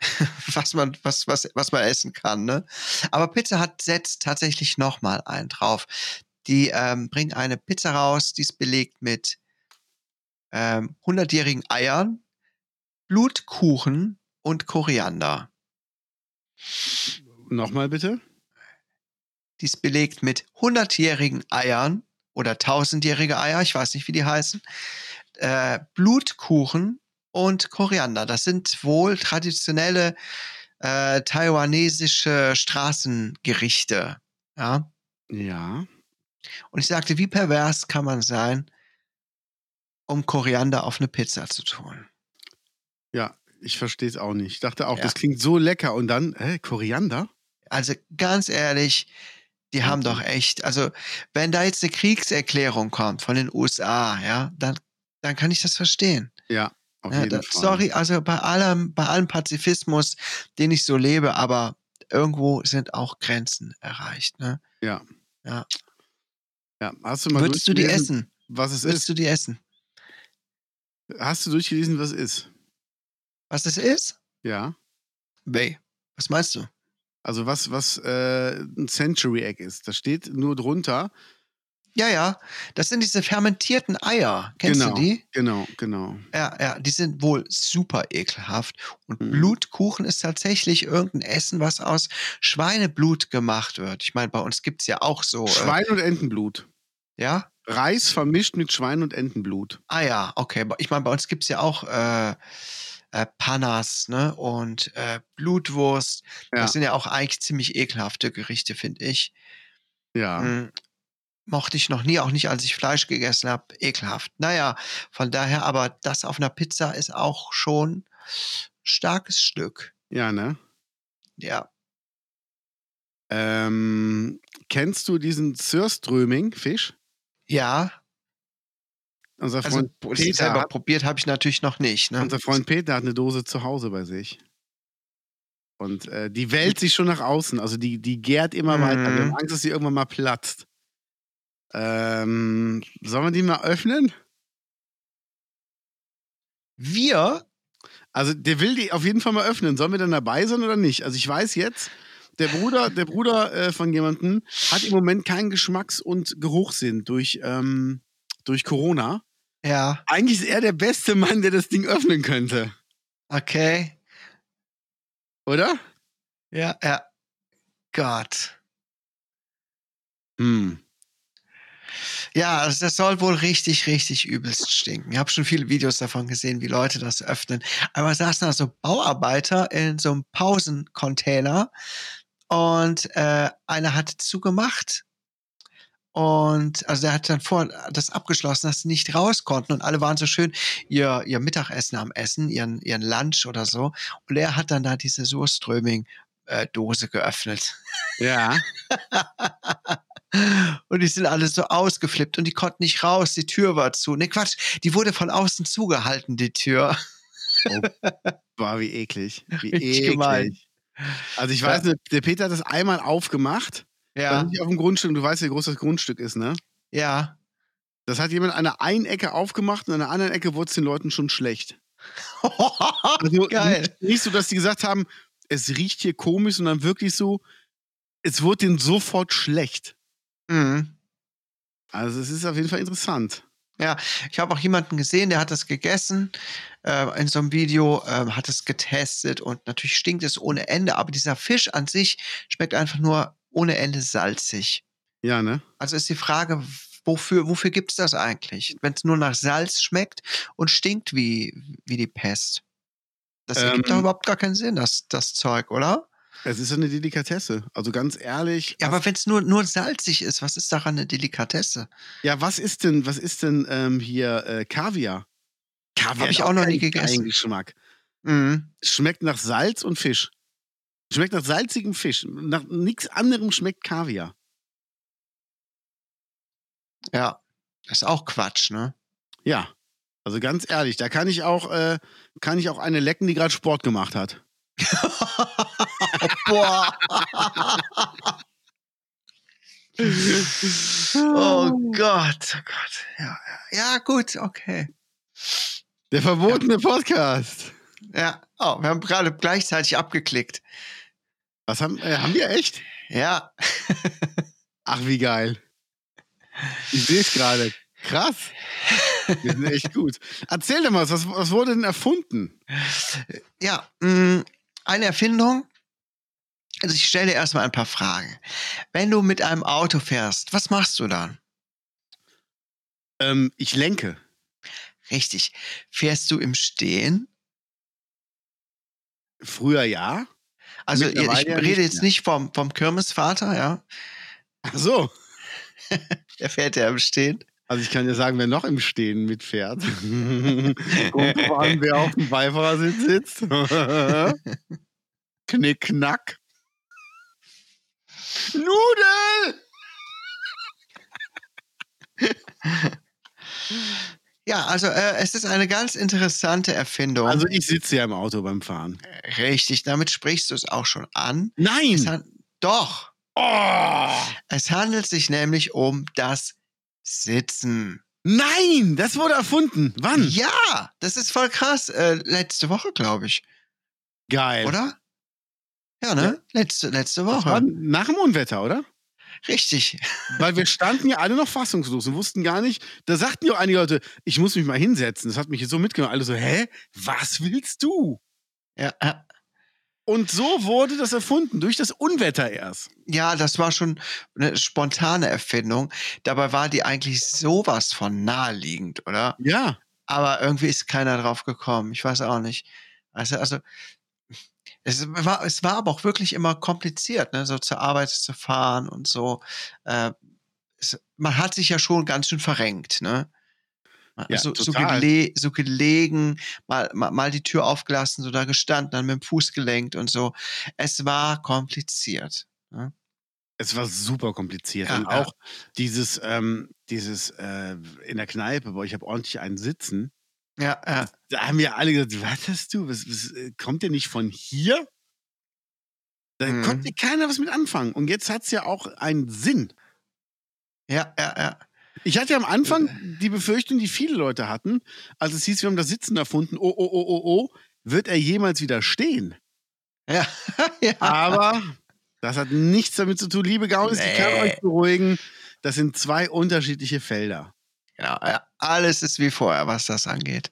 [SPEAKER 2] was man, was, was, was man essen kann. Ne? Aber Pizza hat setzt tatsächlich nochmal einen drauf. Die ähm, bringen eine Pizza raus, die ist belegt mit ähm, 100-jährigen Eiern, Blutkuchen und Koriander.
[SPEAKER 1] Nochmal bitte?
[SPEAKER 2] Die ist belegt mit 100-jährigen Eiern oder 1000-jährige Eier, ich weiß nicht, wie die heißen, äh, Blutkuchen und Koriander. Das sind wohl traditionelle äh, taiwanesische Straßengerichte. Ja.
[SPEAKER 1] Ja.
[SPEAKER 2] Und ich sagte, wie pervers kann man sein, um Koriander auf eine Pizza zu tun?
[SPEAKER 1] Ja, ich verstehe es auch nicht. Ich dachte auch,
[SPEAKER 2] Ja.
[SPEAKER 1] das klingt so lecker. Und dann, äh, Koriander?
[SPEAKER 2] Also ganz ehrlich, die haben doch echt, also wenn da jetzt eine Kriegserklärung kommt von den USA, ja, dann, dann kann ich das verstehen.
[SPEAKER 1] Ja, auf
[SPEAKER 2] Ja,
[SPEAKER 1] jeden
[SPEAKER 2] da,
[SPEAKER 1] Fall.
[SPEAKER 2] sorry, also bei allem, bei allem Pazifismus, den ich so lebe, aber irgendwo sind auch Grenzen erreicht. Ne?
[SPEAKER 1] Ja.
[SPEAKER 2] Ja.
[SPEAKER 1] Ja, hast du mal
[SPEAKER 2] Würdest du die essen?
[SPEAKER 1] Was es
[SPEAKER 2] Würdest
[SPEAKER 1] ist?
[SPEAKER 2] du die essen?
[SPEAKER 1] Hast du durchgelesen, was es ist?
[SPEAKER 2] Was das ist?
[SPEAKER 1] Ja.
[SPEAKER 2] Weh. Was meinst du?
[SPEAKER 1] Also was, was äh, ein Century Egg ist. Da steht nur drunter.
[SPEAKER 2] Ja, ja. Das sind diese fermentierten Eier. Kennst
[SPEAKER 1] genau,
[SPEAKER 2] du die?
[SPEAKER 1] Genau, genau.
[SPEAKER 2] Ja, ja, die sind wohl super ekelhaft. Und
[SPEAKER 1] Mhm.
[SPEAKER 2] Blutkuchen ist tatsächlich irgendein Essen, was aus Schweineblut gemacht wird. Ich meine, bei uns gibt es ja auch so.
[SPEAKER 1] Schwein und Entenblut.
[SPEAKER 2] Äh, ja?
[SPEAKER 1] Reis vermischt mit Schwein und Entenblut.
[SPEAKER 2] Ah ja, okay. Ich meine, bei uns gibt es ja auch äh, äh, Panas ne? und äh, Blutwurst.
[SPEAKER 1] Ja.
[SPEAKER 2] Das sind ja auch eigentlich ziemlich ekelhafte Gerichte, finde ich.
[SPEAKER 1] Ja.
[SPEAKER 2] Mm, Mochte ich noch nie, auch nicht, als ich Fleisch gegessen habe. Ekelhaft. Naja, von daher, aber das auf einer Pizza ist auch schon ein starkes Stück.
[SPEAKER 1] Ja, ne?
[SPEAKER 2] Ja.
[SPEAKER 1] Ähm, kennst du diesen Surströming-Fisch?
[SPEAKER 2] Ja,
[SPEAKER 1] Unser
[SPEAKER 2] also
[SPEAKER 1] Freund,
[SPEAKER 2] pro-
[SPEAKER 1] Peter
[SPEAKER 2] selber
[SPEAKER 1] hat,
[SPEAKER 2] probiert habe ich natürlich noch nicht. Ne?
[SPEAKER 1] unser Freund Peter hat eine Dose zu Hause bei sich. Und äh, die wälzt sich schon nach außen. Also die, die gärt immer
[SPEAKER 2] Mhm.
[SPEAKER 1] weiter. Wir haben Angst, dass sie irgendwann mal platzt. Ähm, sollen wir die mal öffnen?
[SPEAKER 2] Wir,
[SPEAKER 1] Also der will die auf jeden Fall mal öffnen. Sollen wir dann dabei sein oder nicht? Also ich weiß jetzt, der Bruder, der Bruder äh, von jemandem hat im Moment keinen Geschmacks- und Geruchssinn durch, ähm, durch Corona.
[SPEAKER 2] ja,
[SPEAKER 1] Eigentlich ist er der beste Mann, der das Ding öffnen könnte.
[SPEAKER 2] okay.
[SPEAKER 1] Oder?
[SPEAKER 2] Ja, ja. Gott.
[SPEAKER 1] Hm.
[SPEAKER 2] Ja, also das soll wohl richtig, richtig übelst stinken. Ich habe schon viele Videos davon gesehen, wie Leute das öffnen. Aber saßen da so Bauarbeiter in so einem Pausencontainer und äh, einer hat zugemacht. Und also der hat dann vor das abgeschlossen, dass sie nicht raus konnten und alle waren so schön ihr, ihr Mittagessen am Essen, ihren, ihren Lunch oder so. Und er hat dann da diese Surströming-Dose geöffnet.
[SPEAKER 1] Ja.
[SPEAKER 2] Und die sind alle so ausgeflippt und die konnten nicht raus, die Tür war zu. Ne, Quatsch, die wurde von außen zugehalten, die Tür.
[SPEAKER 1] War wie eklig. Wie
[SPEAKER 2] Richtig
[SPEAKER 1] eklig.
[SPEAKER 2] gemein.
[SPEAKER 1] Also ich weiß, nicht, der Peter hat das einmal aufgemacht.
[SPEAKER 2] Ja,
[SPEAKER 1] Nicht auf dem Grundstück. Du weißt, wie groß das Grundstück ist, ne?
[SPEAKER 2] ja.
[SPEAKER 1] Das hat jemand an der einen Ecke aufgemacht und an der anderen Ecke wurde es den Leuten schon schlecht. Also
[SPEAKER 2] Geil.
[SPEAKER 1] Nicht, nicht so, dass die gesagt haben, es riecht hier komisch, sondern wirklich so, es wurde denen sofort schlecht.
[SPEAKER 2] Mhm.
[SPEAKER 1] Also es ist auf jeden Fall interessant.
[SPEAKER 2] Ich habe auch jemanden gesehen, der hat das gegessen äh, in so einem Video, ähm, hat es getestet und natürlich stinkt es ohne Ende, aber dieser Fisch an sich schmeckt einfach nur ohne Ende salzig.
[SPEAKER 1] Ja, ne?
[SPEAKER 2] Also ist die Frage, wofür, wofür gibt es das eigentlich? Wenn es nur nach Salz schmeckt und stinkt wie, wie die Pest. Das ergibt
[SPEAKER 1] Ähm,
[SPEAKER 2] doch überhaupt gar keinen Sinn, das, das Zeug, oder?
[SPEAKER 1] Es ist eine Delikatesse. Also ganz ehrlich.
[SPEAKER 2] Ja, aber wenn es nur, nur salzig ist, was ist daran eine Delikatesse?
[SPEAKER 1] ja, was ist denn, was ist denn ähm, hier äh, Kaviar? Kaviar
[SPEAKER 2] Hab ich auch noch nie gegessen.
[SPEAKER 1] Geschmack.
[SPEAKER 2] Mhm.
[SPEAKER 1] Schmeckt nach Salz und Fisch. Schmeckt nach salzigem Fisch. Nach nichts anderem schmeckt Kaviar.
[SPEAKER 2] Ja. Das ist auch Quatsch, ne?
[SPEAKER 1] Ja. Also ganz ehrlich, da kann ich auch, äh, kann ich auch eine lecken, die gerade Sport gemacht hat.
[SPEAKER 2] Boah. oh Gott, oh Gott. Ja, ja. gut, okay.
[SPEAKER 1] Der verbotene Podcast.
[SPEAKER 2] Ja, oh, wir haben gerade gleichzeitig abgeklickt.
[SPEAKER 1] Was haben, äh, haben wir echt?
[SPEAKER 2] Ja.
[SPEAKER 1] Ach, wie geil. Ich sehe es gerade. Krass. Wir sind echt gut. Erzähl doch mal, was, was wurde denn erfunden?
[SPEAKER 2] Ja, mh, eine Erfindung. Also ich stelle dir erstmal ein paar Fragen. Wenn du mit einem Auto fährst, was machst du dann?
[SPEAKER 1] Ähm, ich lenke.
[SPEAKER 2] Richtig. Fährst du im Stehen?
[SPEAKER 1] Früher ja.
[SPEAKER 2] Also ich
[SPEAKER 1] ja
[SPEAKER 2] rede
[SPEAKER 1] nicht
[SPEAKER 2] jetzt
[SPEAKER 1] mehr.
[SPEAKER 2] nicht vom, vom Kirmesvater, ja.
[SPEAKER 1] Ach so.
[SPEAKER 2] Der fährt ja im Stehen.
[SPEAKER 1] Also ich kann dir sagen, wer noch im Stehen mitfährt. Drauf an, wer auf dem Beifahrersitz sitzt. Knick, knack. Nudel!
[SPEAKER 2] Ja, also äh, es ist eine ganz interessante Erfindung.
[SPEAKER 1] Also ich sitze ja im Auto beim Fahren.
[SPEAKER 2] Richtig, damit sprichst du es auch schon an.
[SPEAKER 1] Nein!
[SPEAKER 2] doch,
[SPEAKER 1] Oh!
[SPEAKER 2] es handelt sich nämlich um das Sitzen.
[SPEAKER 1] Nein! Das wurde erfunden. Wann?
[SPEAKER 2] Ja, das ist voll krass. Äh, letzte Woche, glaube ich,
[SPEAKER 1] Geil.
[SPEAKER 2] oder? Ja, ne? Letzte, letzte
[SPEAKER 1] war
[SPEAKER 2] Woche.
[SPEAKER 1] nach dem Unwetter, oder?
[SPEAKER 2] Richtig.
[SPEAKER 1] Weil wir standen ja alle noch fassungslos und wussten gar nicht, da sagten ja einige Leute, ich muss mich mal hinsetzen. Das hat mich jetzt so mitgenommen. Alle so, hä? Was willst du?
[SPEAKER 2] Ja, ja.
[SPEAKER 1] Und so wurde das erfunden, durch das Unwetter erst.
[SPEAKER 2] ja, das war schon eine spontane Erfindung. Dabei war die eigentlich sowas von naheliegend, oder?
[SPEAKER 1] Ja.
[SPEAKER 2] aber irgendwie ist keiner drauf gekommen. Ich weiß auch nicht. Also, also es war, es war aber auch wirklich immer kompliziert, ne? so zur Arbeit zu fahren und so. Äh, es, man hat sich ja schon ganz schön verrenkt, ne?
[SPEAKER 1] Ja,
[SPEAKER 2] so, so, gele so gelegen, mal, mal, mal die Tür aufgelassen, so da gestanden, dann mit dem Fuß gelenkt und so. Es war kompliziert. Ne?
[SPEAKER 1] Es war super kompliziert.
[SPEAKER 2] Ja,
[SPEAKER 1] und
[SPEAKER 2] ja.
[SPEAKER 1] auch dieses, ähm, dieses äh, in der Kneipe, wo ich habe ordentlich einen sitzen.
[SPEAKER 2] Ja, ja.
[SPEAKER 1] Da haben wir alle gesagt, was hast du? Was, was, äh, kommt der nicht von hier? Da
[SPEAKER 2] Mhm.
[SPEAKER 1] konnte keiner was mit anfangen. Und jetzt hat es ja auch einen Sinn.
[SPEAKER 2] Ja, ja, ja.
[SPEAKER 1] Ich hatte ja am Anfang die Befürchtung, die viele Leute hatten, als es hieß, wir haben das Sitzen erfunden, oh, oh, oh, oh, oh, wird er jemals wieder stehen?
[SPEAKER 2] Ja, ja.
[SPEAKER 1] Aber das hat nichts damit zu tun. Liebe Gaunis, ich kann
[SPEAKER 2] Nee.
[SPEAKER 1] euch beruhigen, das sind zwei unterschiedliche Felder.
[SPEAKER 2] Genau, ja. Alles ist wie vorher, was das angeht.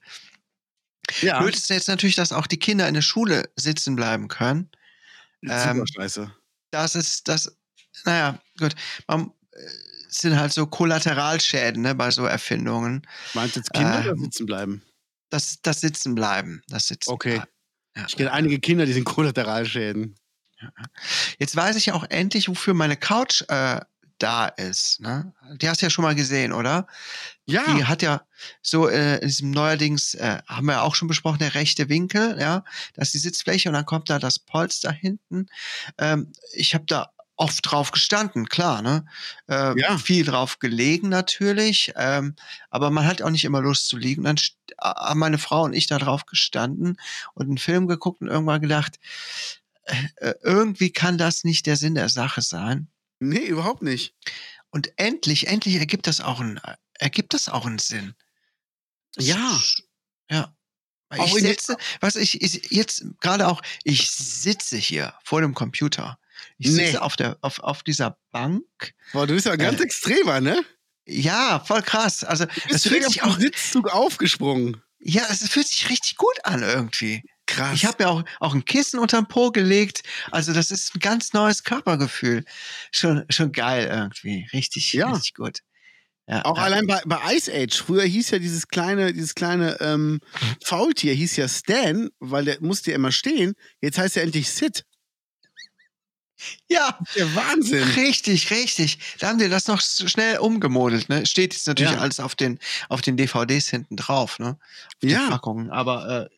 [SPEAKER 1] Ja,
[SPEAKER 2] Blöd ist jetzt natürlich, dass auch die Kinder in der Schule sitzen bleiben können.
[SPEAKER 1] super
[SPEAKER 2] ähm,
[SPEAKER 1] scheiße.
[SPEAKER 2] Das ist, das, naja, gut. Man, äh, es sind halt so Kollateralschäden ne, bei so Erfindungen.
[SPEAKER 1] Meinst du jetzt Kinder
[SPEAKER 2] ähm,
[SPEAKER 1] oder sitzen bleiben?
[SPEAKER 2] Das, das Sitzen bleiben. Das Sitzen
[SPEAKER 1] Okay.
[SPEAKER 2] bleiben. Ja.
[SPEAKER 1] Ich kenne einige Kinder, die sind Kollateralschäden.
[SPEAKER 2] Jetzt weiß ich auch endlich, wofür meine Couch äh, da ist. Ne? Die hast du ja schon mal gesehen, oder?
[SPEAKER 1] Ja,
[SPEAKER 2] Die hat ja so äh, in diesem neuerdings, äh, haben wir ja auch schon besprochen, der rechte Winkel, ja, das ist die Sitzfläche und dann kommt da das Polster hinten. Ähm, ich habe da oft drauf gestanden, klar, ne? Äh,
[SPEAKER 1] Ja.
[SPEAKER 2] Viel drauf gelegen natürlich, ähm, aber man hat auch nicht immer Lust zu liegen. Dann st- haben meine Frau und ich da drauf gestanden und einen Film geguckt und irgendwann gedacht, äh, äh, irgendwie kann das nicht der Sinn der Sache sein.
[SPEAKER 1] Nee, überhaupt nicht.
[SPEAKER 2] Und endlich, endlich ergibt das auch einen, ergibt das auch einen Sinn.
[SPEAKER 1] Ja.
[SPEAKER 2] Ja. Weil
[SPEAKER 1] Auch
[SPEAKER 2] ich sitze, was ich, ich jetzt gerade auch, ich sitze hier vor dem Computer. Ich
[SPEAKER 1] Nee.
[SPEAKER 2] sitze auf der, auf, auf dieser Bank.
[SPEAKER 1] Boah, du bist ja ganz
[SPEAKER 2] Äh,
[SPEAKER 1] extremer, ne?
[SPEAKER 2] Ja, voll krass. Also,
[SPEAKER 1] bist
[SPEAKER 2] fühlt sich
[SPEAKER 1] auf
[SPEAKER 2] auch,
[SPEAKER 1] Sitzzug aufgesprungen.
[SPEAKER 2] ja, es fühlt sich richtig gut an irgendwie.
[SPEAKER 1] Krass.
[SPEAKER 2] Ich habe mir auch, auch ein Kissen unterm Po gelegt. Also, das ist ein ganz neues Körpergefühl. Schon, schon geil irgendwie. Richtig,
[SPEAKER 1] Ja.
[SPEAKER 2] richtig gut. Ja,
[SPEAKER 1] Auch
[SPEAKER 2] ja.
[SPEAKER 1] allein bei, bei Ice Age, früher hieß ja dieses kleine, dieses kleine ähm, Faultier, hieß ja Stan, weil der musste ja immer stehen. Jetzt heißt er endlich Sit.
[SPEAKER 2] Ja,
[SPEAKER 1] Der Wahnsinn.
[SPEAKER 2] Richtig, richtig. Da haben die das noch schnell umgemodelt, ne? Steht jetzt natürlich
[SPEAKER 1] Ja.
[SPEAKER 2] alles auf den, auf den DVDs hinten drauf, ne? Auf
[SPEAKER 1] Ja.
[SPEAKER 2] Packungen. Aber äh,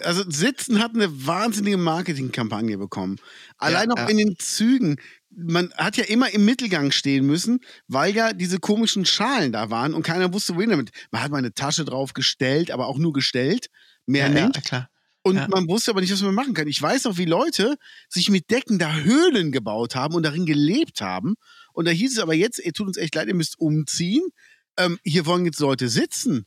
[SPEAKER 1] Also Sitzen hat eine wahnsinnige Marketingkampagne bekommen. Allein auch
[SPEAKER 2] ja.
[SPEAKER 1] in den Zügen. Man hat ja immer im Mittelgang stehen müssen, weil ja diese komischen Schalen da waren und keiner wusste, wohin damit. Man hat mal eine Tasche drauf gestellt, aber auch nur gestellt. Mehr
[SPEAKER 2] ja,
[SPEAKER 1] nicht.
[SPEAKER 2] ja, klar.
[SPEAKER 1] Und
[SPEAKER 2] Ja.
[SPEAKER 1] man wusste aber nicht, was man machen kann. Ich weiß noch, wie Leute sich mit Decken da Höhlen gebaut haben und darin gelebt haben. Und da hieß es aber jetzt, ihr tut uns echt leid, ihr müsst umziehen. Ähm, hier wollen jetzt Leute sitzen.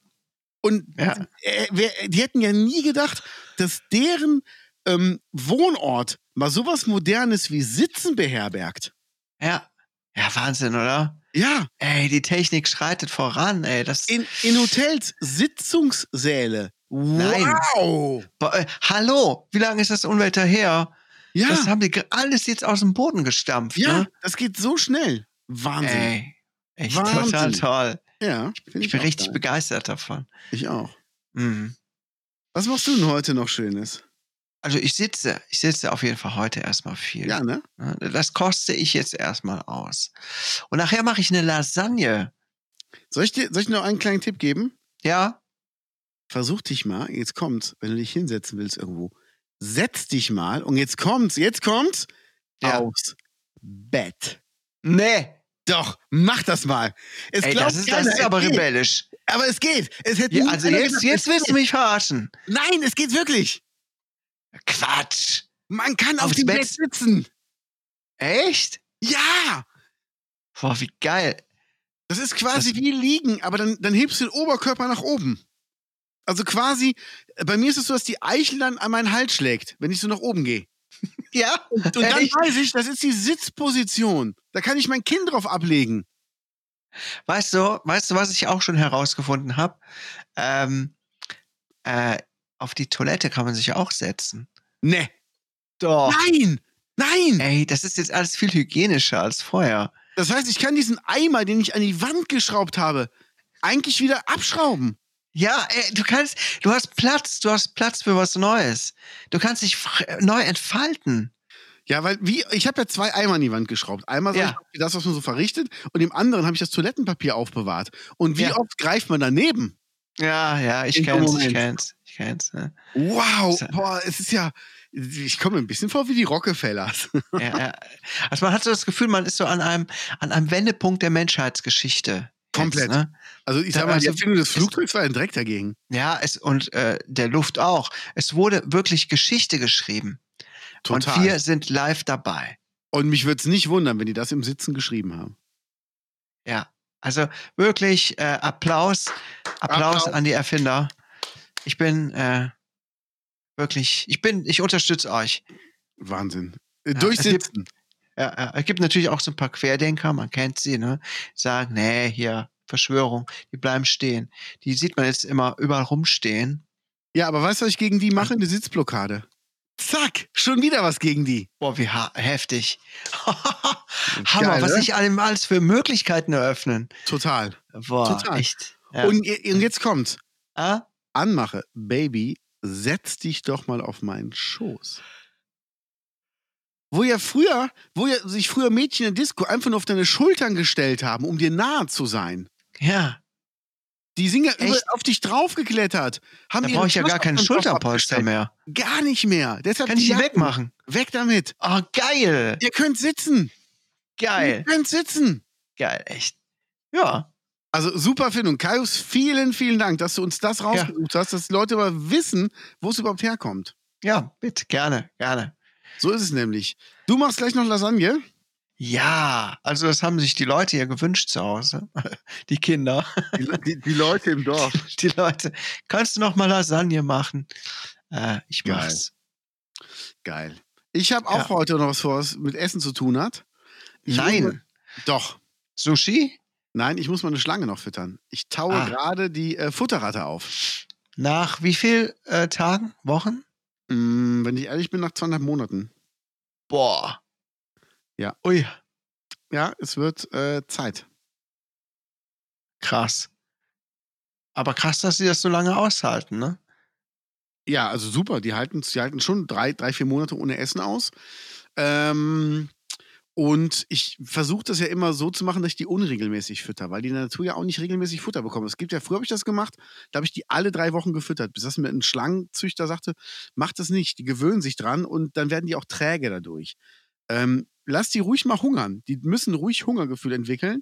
[SPEAKER 1] Und
[SPEAKER 2] Ja.
[SPEAKER 1] äh, die hätten ja nie gedacht, dass deren ähm, Wohnort mal sowas Modernes wie Sitzen beherbergt.
[SPEAKER 2] Ja. Ja, Wahnsinn, oder?
[SPEAKER 1] Ja,
[SPEAKER 2] Ey, die Technik schreitet voran, ey. Das,
[SPEAKER 1] in, in Hotels Sitzungssäle.
[SPEAKER 2] Nein.
[SPEAKER 1] Wow!
[SPEAKER 2] Boah, äh, hallo, wie lange ist das Unwetter her?
[SPEAKER 1] Ja,
[SPEAKER 2] Das haben die alles jetzt aus dem Boden gestampft,
[SPEAKER 1] ja,
[SPEAKER 2] ne?
[SPEAKER 1] das geht so schnell. Wahnsinn.
[SPEAKER 2] Ey, echt
[SPEAKER 1] Wahnsinn.
[SPEAKER 2] total toll.
[SPEAKER 1] Ja, find
[SPEAKER 2] Ich bin richtig
[SPEAKER 1] geil.
[SPEAKER 2] begeistert davon.
[SPEAKER 1] Ich auch.
[SPEAKER 2] Mhm.
[SPEAKER 1] Was machst du denn heute noch Schönes?
[SPEAKER 2] Also ich sitze, ich sitze auf jeden Fall heute erstmal viel.
[SPEAKER 1] Ja, ne?
[SPEAKER 2] Ne, Das koste ich jetzt erstmal aus. Und nachher mache ich eine Lasagne.
[SPEAKER 1] Soll ich dir, soll ich dir noch einen kleinen Tipp geben?
[SPEAKER 2] Ja?
[SPEAKER 1] Versuch dich mal, jetzt kommt's, wenn du dich hinsetzen willst irgendwo. Setz dich mal und jetzt kommt's, jetzt kommt's
[SPEAKER 2] Ja.
[SPEAKER 1] aufs Bett.
[SPEAKER 2] Nee.
[SPEAKER 1] Doch, mach das mal. Es
[SPEAKER 2] Ey, das ist,
[SPEAKER 1] keiner,
[SPEAKER 2] das ist aber
[SPEAKER 1] geht.
[SPEAKER 2] rebellisch.
[SPEAKER 1] Aber es geht. Es hätte
[SPEAKER 2] Ja, also jetzt,
[SPEAKER 1] gedacht,
[SPEAKER 2] jetzt willst du mich verarschen.
[SPEAKER 1] Nein, es geht wirklich.
[SPEAKER 2] Quatsch.
[SPEAKER 1] Man kann auf
[SPEAKER 2] Aufs
[SPEAKER 1] dem
[SPEAKER 2] Bett.
[SPEAKER 1] Bett sitzen.
[SPEAKER 2] Echt?
[SPEAKER 1] Ja,
[SPEAKER 2] Boah, wie geil.
[SPEAKER 1] das ist quasi
[SPEAKER 2] Das-
[SPEAKER 1] wie liegen, aber dann, dann hebst du den Oberkörper nach oben. Also quasi, bei mir ist es so, dass die Eichel dann an meinen Hals schlägt, wenn ich so nach oben gehe.
[SPEAKER 2] Ja?
[SPEAKER 1] Und dann
[SPEAKER 2] Echt?
[SPEAKER 1] weiß ich, das ist die Sitzposition. Da kann ich mein Kind drauf ablegen.
[SPEAKER 2] Weißt du, weißt du, was ich auch schon herausgefunden habe? Ähm, äh, auf die Toilette kann man sich auch setzen.
[SPEAKER 1] Ne.
[SPEAKER 2] Doch.
[SPEAKER 1] Nein! Nein!
[SPEAKER 2] Ey, das ist jetzt alles viel hygienischer als vorher.
[SPEAKER 1] Das heißt, ich kann diesen Eimer, den ich an die Wand geschraubt habe, eigentlich wieder abschrauben.
[SPEAKER 2] Ja, ey, du kannst, du hast Platz, du hast Platz für was Neues. Du kannst dich fr- neu entfalten.
[SPEAKER 1] Ja, weil wie, ich habe ja zwei Eimer an die Wand geschraubt. Einmal
[SPEAKER 2] Ja.
[SPEAKER 1] ich, das, was man so verrichtet, und im anderen habe ich das Toilettenpapier aufbewahrt. Und wie
[SPEAKER 2] Ja.
[SPEAKER 1] oft greift man daneben?
[SPEAKER 2] Ja, ja, ich
[SPEAKER 1] In so
[SPEAKER 2] kenn's, ich kenn's, ich kenn's. Ne?
[SPEAKER 1] Wow,
[SPEAKER 2] So.
[SPEAKER 1] boah, es ist ja, ich komme mir ein bisschen vor wie die Rockefellers.
[SPEAKER 2] Ja, ja. Also man hat so das Gefühl, man ist so an einem, an einem Wendepunkt der Menschheitsgeschichte.
[SPEAKER 1] Komplett.
[SPEAKER 2] Ne?
[SPEAKER 1] Also ich
[SPEAKER 2] Da-
[SPEAKER 1] sag mal, die
[SPEAKER 2] also,
[SPEAKER 1] Erfindung des
[SPEAKER 2] es-
[SPEAKER 1] Flugzeugs war ein Dreck dagegen.
[SPEAKER 2] Ja, es, und äh, der Luft auch. Es wurde wirklich Geschichte geschrieben.
[SPEAKER 1] Total.
[SPEAKER 2] Und wir sind live dabei.
[SPEAKER 1] Und mich würde es nicht wundern, wenn die das im Sitzen geschrieben haben.
[SPEAKER 2] Ja. Also wirklich äh, Applaus, Applaus,
[SPEAKER 1] Applaus.
[SPEAKER 2] an die Erfinder. Ich bin äh, wirklich, ich bin, ich unterstütze euch.
[SPEAKER 1] Wahnsinn.
[SPEAKER 2] Es
[SPEAKER 1] Durchsitzen.
[SPEAKER 2] Ja, ja, es gibt natürlich auch so ein paar Querdenker, man kennt sie, ne? Sagen, nee, hier, Verschwörung, die bleiben stehen. Die sieht man jetzt immer überall rumstehen.
[SPEAKER 1] Ja, aber weißt du, was ich gegen die mache? Eine Sitzblockade. Zack, schon wieder was gegen die.
[SPEAKER 2] Boah, wie heftig. Hammer,
[SPEAKER 1] Geil,
[SPEAKER 2] was
[SPEAKER 1] ne?
[SPEAKER 2] sich allem alles für Möglichkeiten eröffnen.
[SPEAKER 1] Total.
[SPEAKER 2] Boah,
[SPEAKER 1] Total.
[SPEAKER 2] echt. Ja.
[SPEAKER 1] Und, und jetzt kommt's.
[SPEAKER 2] ah?
[SPEAKER 1] Anmache, Baby, setz dich doch mal auf meinen Schoß. Wo ja früher, wo ja sich früher Mädchen in Disco einfach nur auf deine Schultern gestellt haben, um dir nahe zu sein.
[SPEAKER 2] Ja,
[SPEAKER 1] Die sind ja über, auf dich draufgeklettert. Haben
[SPEAKER 2] da brauche ich ja gar keinen Schulterpolster mehr.
[SPEAKER 1] Gar nicht mehr. Deshalb
[SPEAKER 2] Kann ich die wegmachen?
[SPEAKER 1] Weg damit.
[SPEAKER 2] Oh, geil.
[SPEAKER 1] Ihr könnt sitzen.
[SPEAKER 2] Geil.
[SPEAKER 1] Ihr könnt sitzen.
[SPEAKER 2] Geil, echt. Ja.
[SPEAKER 1] Also super Findung. Kaius, vielen, vielen Dank, dass du uns das rausgesucht hast, dass die Leute aber wissen, wo es überhaupt herkommt.
[SPEAKER 2] Ja, bitte, gerne, gerne.
[SPEAKER 1] So ist es nämlich. Du machst gleich noch Lasagne.
[SPEAKER 2] Ja, also das haben sich die Leute ja gewünscht zu Hause. Die Kinder,
[SPEAKER 1] Die, die, die Leute im Dorf.
[SPEAKER 2] die Leute. Kannst du noch mal Lasagne machen? Äh, ich
[SPEAKER 1] Geil.
[SPEAKER 2] mach's.
[SPEAKER 1] Geil. Ich habe auch
[SPEAKER 2] Ja.
[SPEAKER 1] heute noch was vor, was mit Essen zu tun hat. Ich
[SPEAKER 2] Nein.
[SPEAKER 1] Muss, doch.
[SPEAKER 2] Sushi?
[SPEAKER 1] Nein, ich muss mal eine Schlange noch füttern. Ich taue
[SPEAKER 2] Ah.
[SPEAKER 1] gerade die äh, Futterratte auf.
[SPEAKER 2] Nach wie viel äh, Tagen, Wochen?
[SPEAKER 1] Mm, wenn ich ehrlich bin, nach zweieinhalb Monaten.
[SPEAKER 2] Boah.
[SPEAKER 1] Ja.
[SPEAKER 2] Ui,
[SPEAKER 1] Ja, es wird äh, Zeit.
[SPEAKER 2] krass. Aber krass, dass sie das so lange aushalten, ne?
[SPEAKER 1] Ja, also super. Die halten, die halten schon drei, drei, vier Monate ohne Essen aus. Ähm, Und ich versuche das ja immer so zu machen, dass ich die unregelmäßig fütter, weil die in der Natur ja auch nicht regelmäßig Futter bekommen. Es gibt ja, früher habe ich das gemacht, da habe ich die alle drei Wochen gefüttert, bis das mir ein Schlangenzüchter sagte, mach das nicht, die gewöhnen sich dran und dann werden die auch träge dadurch. Ähm, lass die ruhig mal hungern. Die müssen ruhig Hungergefühl entwickeln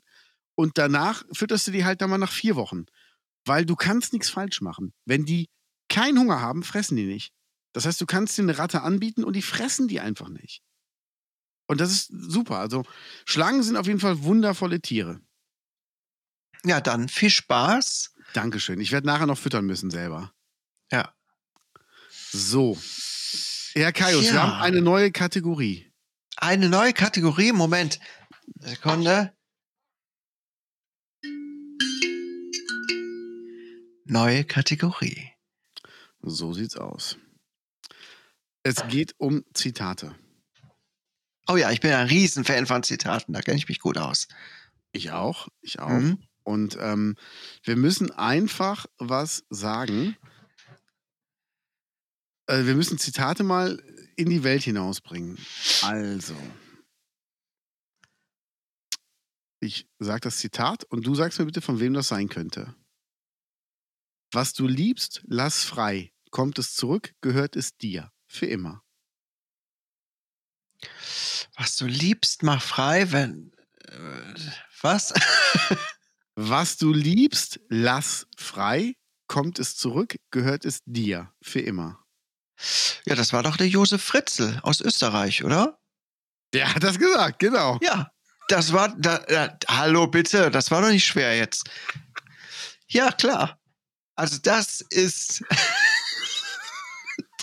[SPEAKER 1] und danach fütterst du die halt dann mal nach vier Wochen. Weil du kannst nichts falsch machen. Wenn die keinen Hunger haben, fressen die nicht. Das heißt, du kannst dir eine Ratte anbieten und die fressen die einfach nicht. Und das ist super. Also Schlangen sind auf jeden Fall wundervolle Tiere.
[SPEAKER 2] Ja, dann viel Spaß.
[SPEAKER 1] Dankeschön. Ich werde nachher noch füttern müssen selber.
[SPEAKER 2] Ja.
[SPEAKER 1] So. Herr Kaius,
[SPEAKER 2] Ja.
[SPEAKER 1] wir haben eine neue Kategorie.
[SPEAKER 2] Eine neue Kategorie. Moment. Sekunde. Neue Kategorie.
[SPEAKER 1] So sieht's aus. Es geht um Zitate.
[SPEAKER 2] Oh ja, ich bin ein Riesenfan von Zitaten. Da kenne ich mich gut aus.
[SPEAKER 1] Ich auch. Ich auch.
[SPEAKER 2] Mhm.
[SPEAKER 1] Und ähm, wir müssen einfach was sagen. Äh, wir müssen Zitate mal in die Welt hinausbringen. Also. Ich sage das Zitat und du sagst mir bitte, von wem das sein könnte. Was du liebst, lass frei. Kommt es zurück, gehört es dir. Für immer.
[SPEAKER 2] Was du liebst, mach frei, wenn. Äh, was?
[SPEAKER 1] Was du liebst, lass frei. Kommt es zurück, gehört es dir. Für immer.
[SPEAKER 2] ja, das war doch der Josef Fritzl aus Österreich, oder?
[SPEAKER 1] Der hat das gesagt, genau.
[SPEAKER 2] Ja, das war. Da, da, hallo, bitte, das war doch nicht schwer jetzt. Ja, klar. Also, das ist.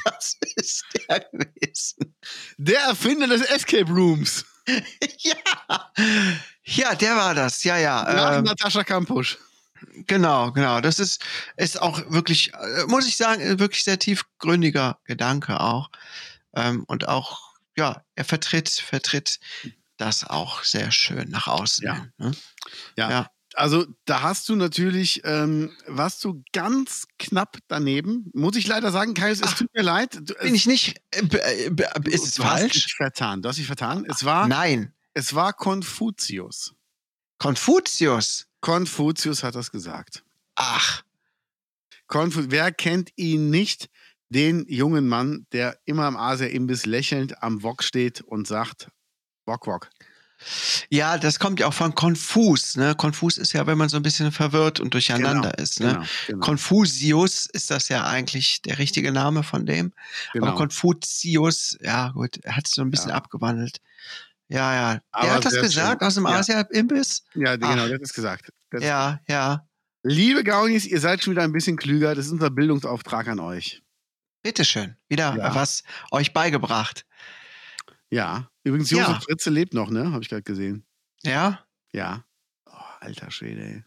[SPEAKER 2] das ist der gewesen.
[SPEAKER 1] Der Erfinder des Escape Rooms.
[SPEAKER 2] ja. Ja, der war das. Ja, ja.
[SPEAKER 1] Nach
[SPEAKER 2] ähm,
[SPEAKER 1] Natascha Kampusch.
[SPEAKER 2] Genau, genau. Das ist, ist auch wirklich, äh, muss ich sagen, äh, wirklich sehr tiefgründiger Gedanke auch. Ähm, und auch, ja, er vertritt, vertritt das auch sehr schön nach außen.
[SPEAKER 1] Ja.
[SPEAKER 2] Ne?
[SPEAKER 1] Ja.
[SPEAKER 2] Ja.
[SPEAKER 1] Also da hast du natürlich, ähm, warst du ganz knapp daneben. Muss ich leider sagen, Kaius, es
[SPEAKER 2] Ach,
[SPEAKER 1] tut mir leid. Du,
[SPEAKER 2] Bin ich nicht, äh, äh,
[SPEAKER 1] du-
[SPEAKER 2] ist es
[SPEAKER 1] du hast
[SPEAKER 2] falsch?
[SPEAKER 1] dich vertan. Du hast dich vertan. Es war,
[SPEAKER 2] Nein.
[SPEAKER 1] es war Konfuzius.
[SPEAKER 2] Konfuzius.
[SPEAKER 1] Konfuzius hat das gesagt.
[SPEAKER 2] Ach,
[SPEAKER 1] Konfu Wer kennt ihn nicht? Den jungen Mann, der immer am Asia-Imbiss lächelnd am Wok steht und sagt, Wok, Wok.
[SPEAKER 2] Ja, das kommt ja auch von konfus. Ne? Konfus ist ja, wenn man so ein bisschen verwirrt und durcheinander ist. Ne?
[SPEAKER 1] Genau, genau,
[SPEAKER 2] Konfusius ist das ja eigentlich der richtige Name von dem. Aber
[SPEAKER 1] genau.
[SPEAKER 2] Konfuzius, ja gut, er hat es so ein bisschen
[SPEAKER 1] Ja.
[SPEAKER 2] abgewandelt. Ja, ja.
[SPEAKER 1] Aber
[SPEAKER 2] der hat das gesagt
[SPEAKER 1] schön.
[SPEAKER 2] aus dem
[SPEAKER 1] Ja.
[SPEAKER 2] Asia-Imbiss?
[SPEAKER 1] Ja, genau, der hat es gesagt. Das
[SPEAKER 2] Ja, ja.
[SPEAKER 1] Liebe Gaunis, ihr seid schon wieder ein bisschen klüger. Das ist unser Bildungsauftrag an euch.
[SPEAKER 2] Bitteschön. Wieder
[SPEAKER 1] Ja.
[SPEAKER 2] was euch beigebracht.
[SPEAKER 1] Ja. Übrigens,
[SPEAKER 2] Ja.
[SPEAKER 1] Josef Fritze lebt noch, ne? Habe ich gerade gesehen.
[SPEAKER 2] Ja?
[SPEAKER 1] Ja. Oh, alter Schwede, ey.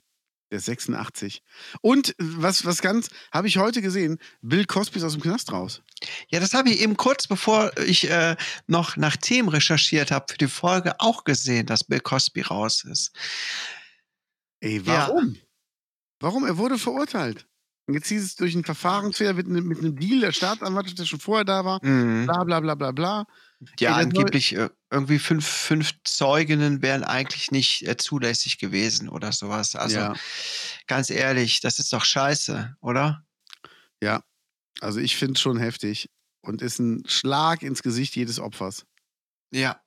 [SPEAKER 1] Der ist 86. Und äh, was, was ganz, habe ich heute gesehen, Bill Cosby ist aus dem Knast raus.
[SPEAKER 2] Ja, das habe ich eben kurz bevor ich äh, noch nach Themen recherchiert habe für die Folge auch gesehen, dass Bill Cosby raus ist.
[SPEAKER 1] Ey,
[SPEAKER 2] Ja.
[SPEAKER 1] warum? Warum? Er wurde verurteilt. Und jetzt hieß es durch ein Verfahrensfehler mit, einem- mit einem Deal der Staatsanwaltschaft, der schon vorher da war.
[SPEAKER 2] Mhm.
[SPEAKER 1] Bla bla bla bla bla.
[SPEAKER 2] Ja,
[SPEAKER 1] Ey, der soll-
[SPEAKER 2] angeblich äh, irgendwie fünf, fünf Zeuginnen wären eigentlich nicht äh, zulässig gewesen oder sowas. Also
[SPEAKER 1] Ja.
[SPEAKER 2] ganz ehrlich, das ist doch scheiße, oder?
[SPEAKER 1] Ja. Also ich finde es schon heftig. Und ist ein Schlag ins Gesicht jedes Opfers.
[SPEAKER 2] Ja.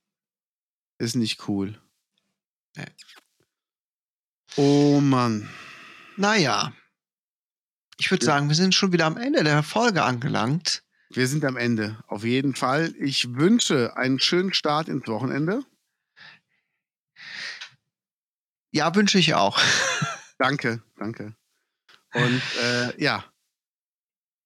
[SPEAKER 1] Ist nicht cool.
[SPEAKER 2] Nee.
[SPEAKER 1] Oh Mann.
[SPEAKER 2] Naja. Ich würde
[SPEAKER 1] Ja.
[SPEAKER 2] sagen, wir sind schon wieder am Ende der Folge angelangt.
[SPEAKER 1] Wir sind am Ende. Auf jeden Fall. Ich wünsche einen schönen Start ins Wochenende.
[SPEAKER 2] Ja, wünsche ich auch.
[SPEAKER 1] Danke, danke. Und äh, ja.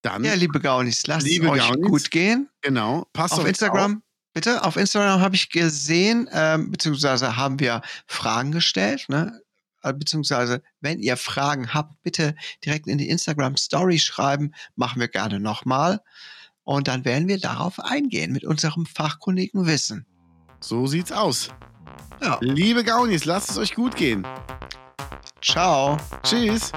[SPEAKER 1] Dann,
[SPEAKER 2] Ja, liebe Gaunis, lasst
[SPEAKER 1] Liebe
[SPEAKER 2] es euch
[SPEAKER 1] Gaunis,
[SPEAKER 2] gut gehen.
[SPEAKER 1] genau. Passt
[SPEAKER 2] Auf Instagram, bitte, auf Instagram habe ich gesehen, ähm, beziehungsweise haben wir Fragen gestellt, ne? Äh, Beziehungsweise, wenn ihr Fragen habt, bitte direkt in die Instagram Story schreiben, machen wir gerne nochmal. Und dann werden wir darauf eingehen mit unserem fachkundigen Wissen.
[SPEAKER 1] So sieht's aus.
[SPEAKER 2] Ja.
[SPEAKER 1] Liebe Gaunis, lasst es euch gut gehen.
[SPEAKER 2] Ciao.
[SPEAKER 1] Tschüss.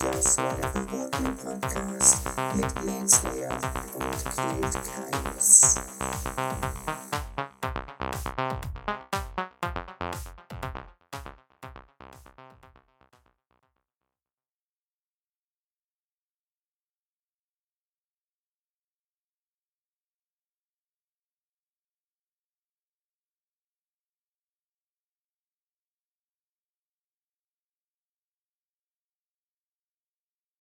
[SPEAKER 4] Das war der Revolting Podcast mit Lance Lear und Kate Kaius.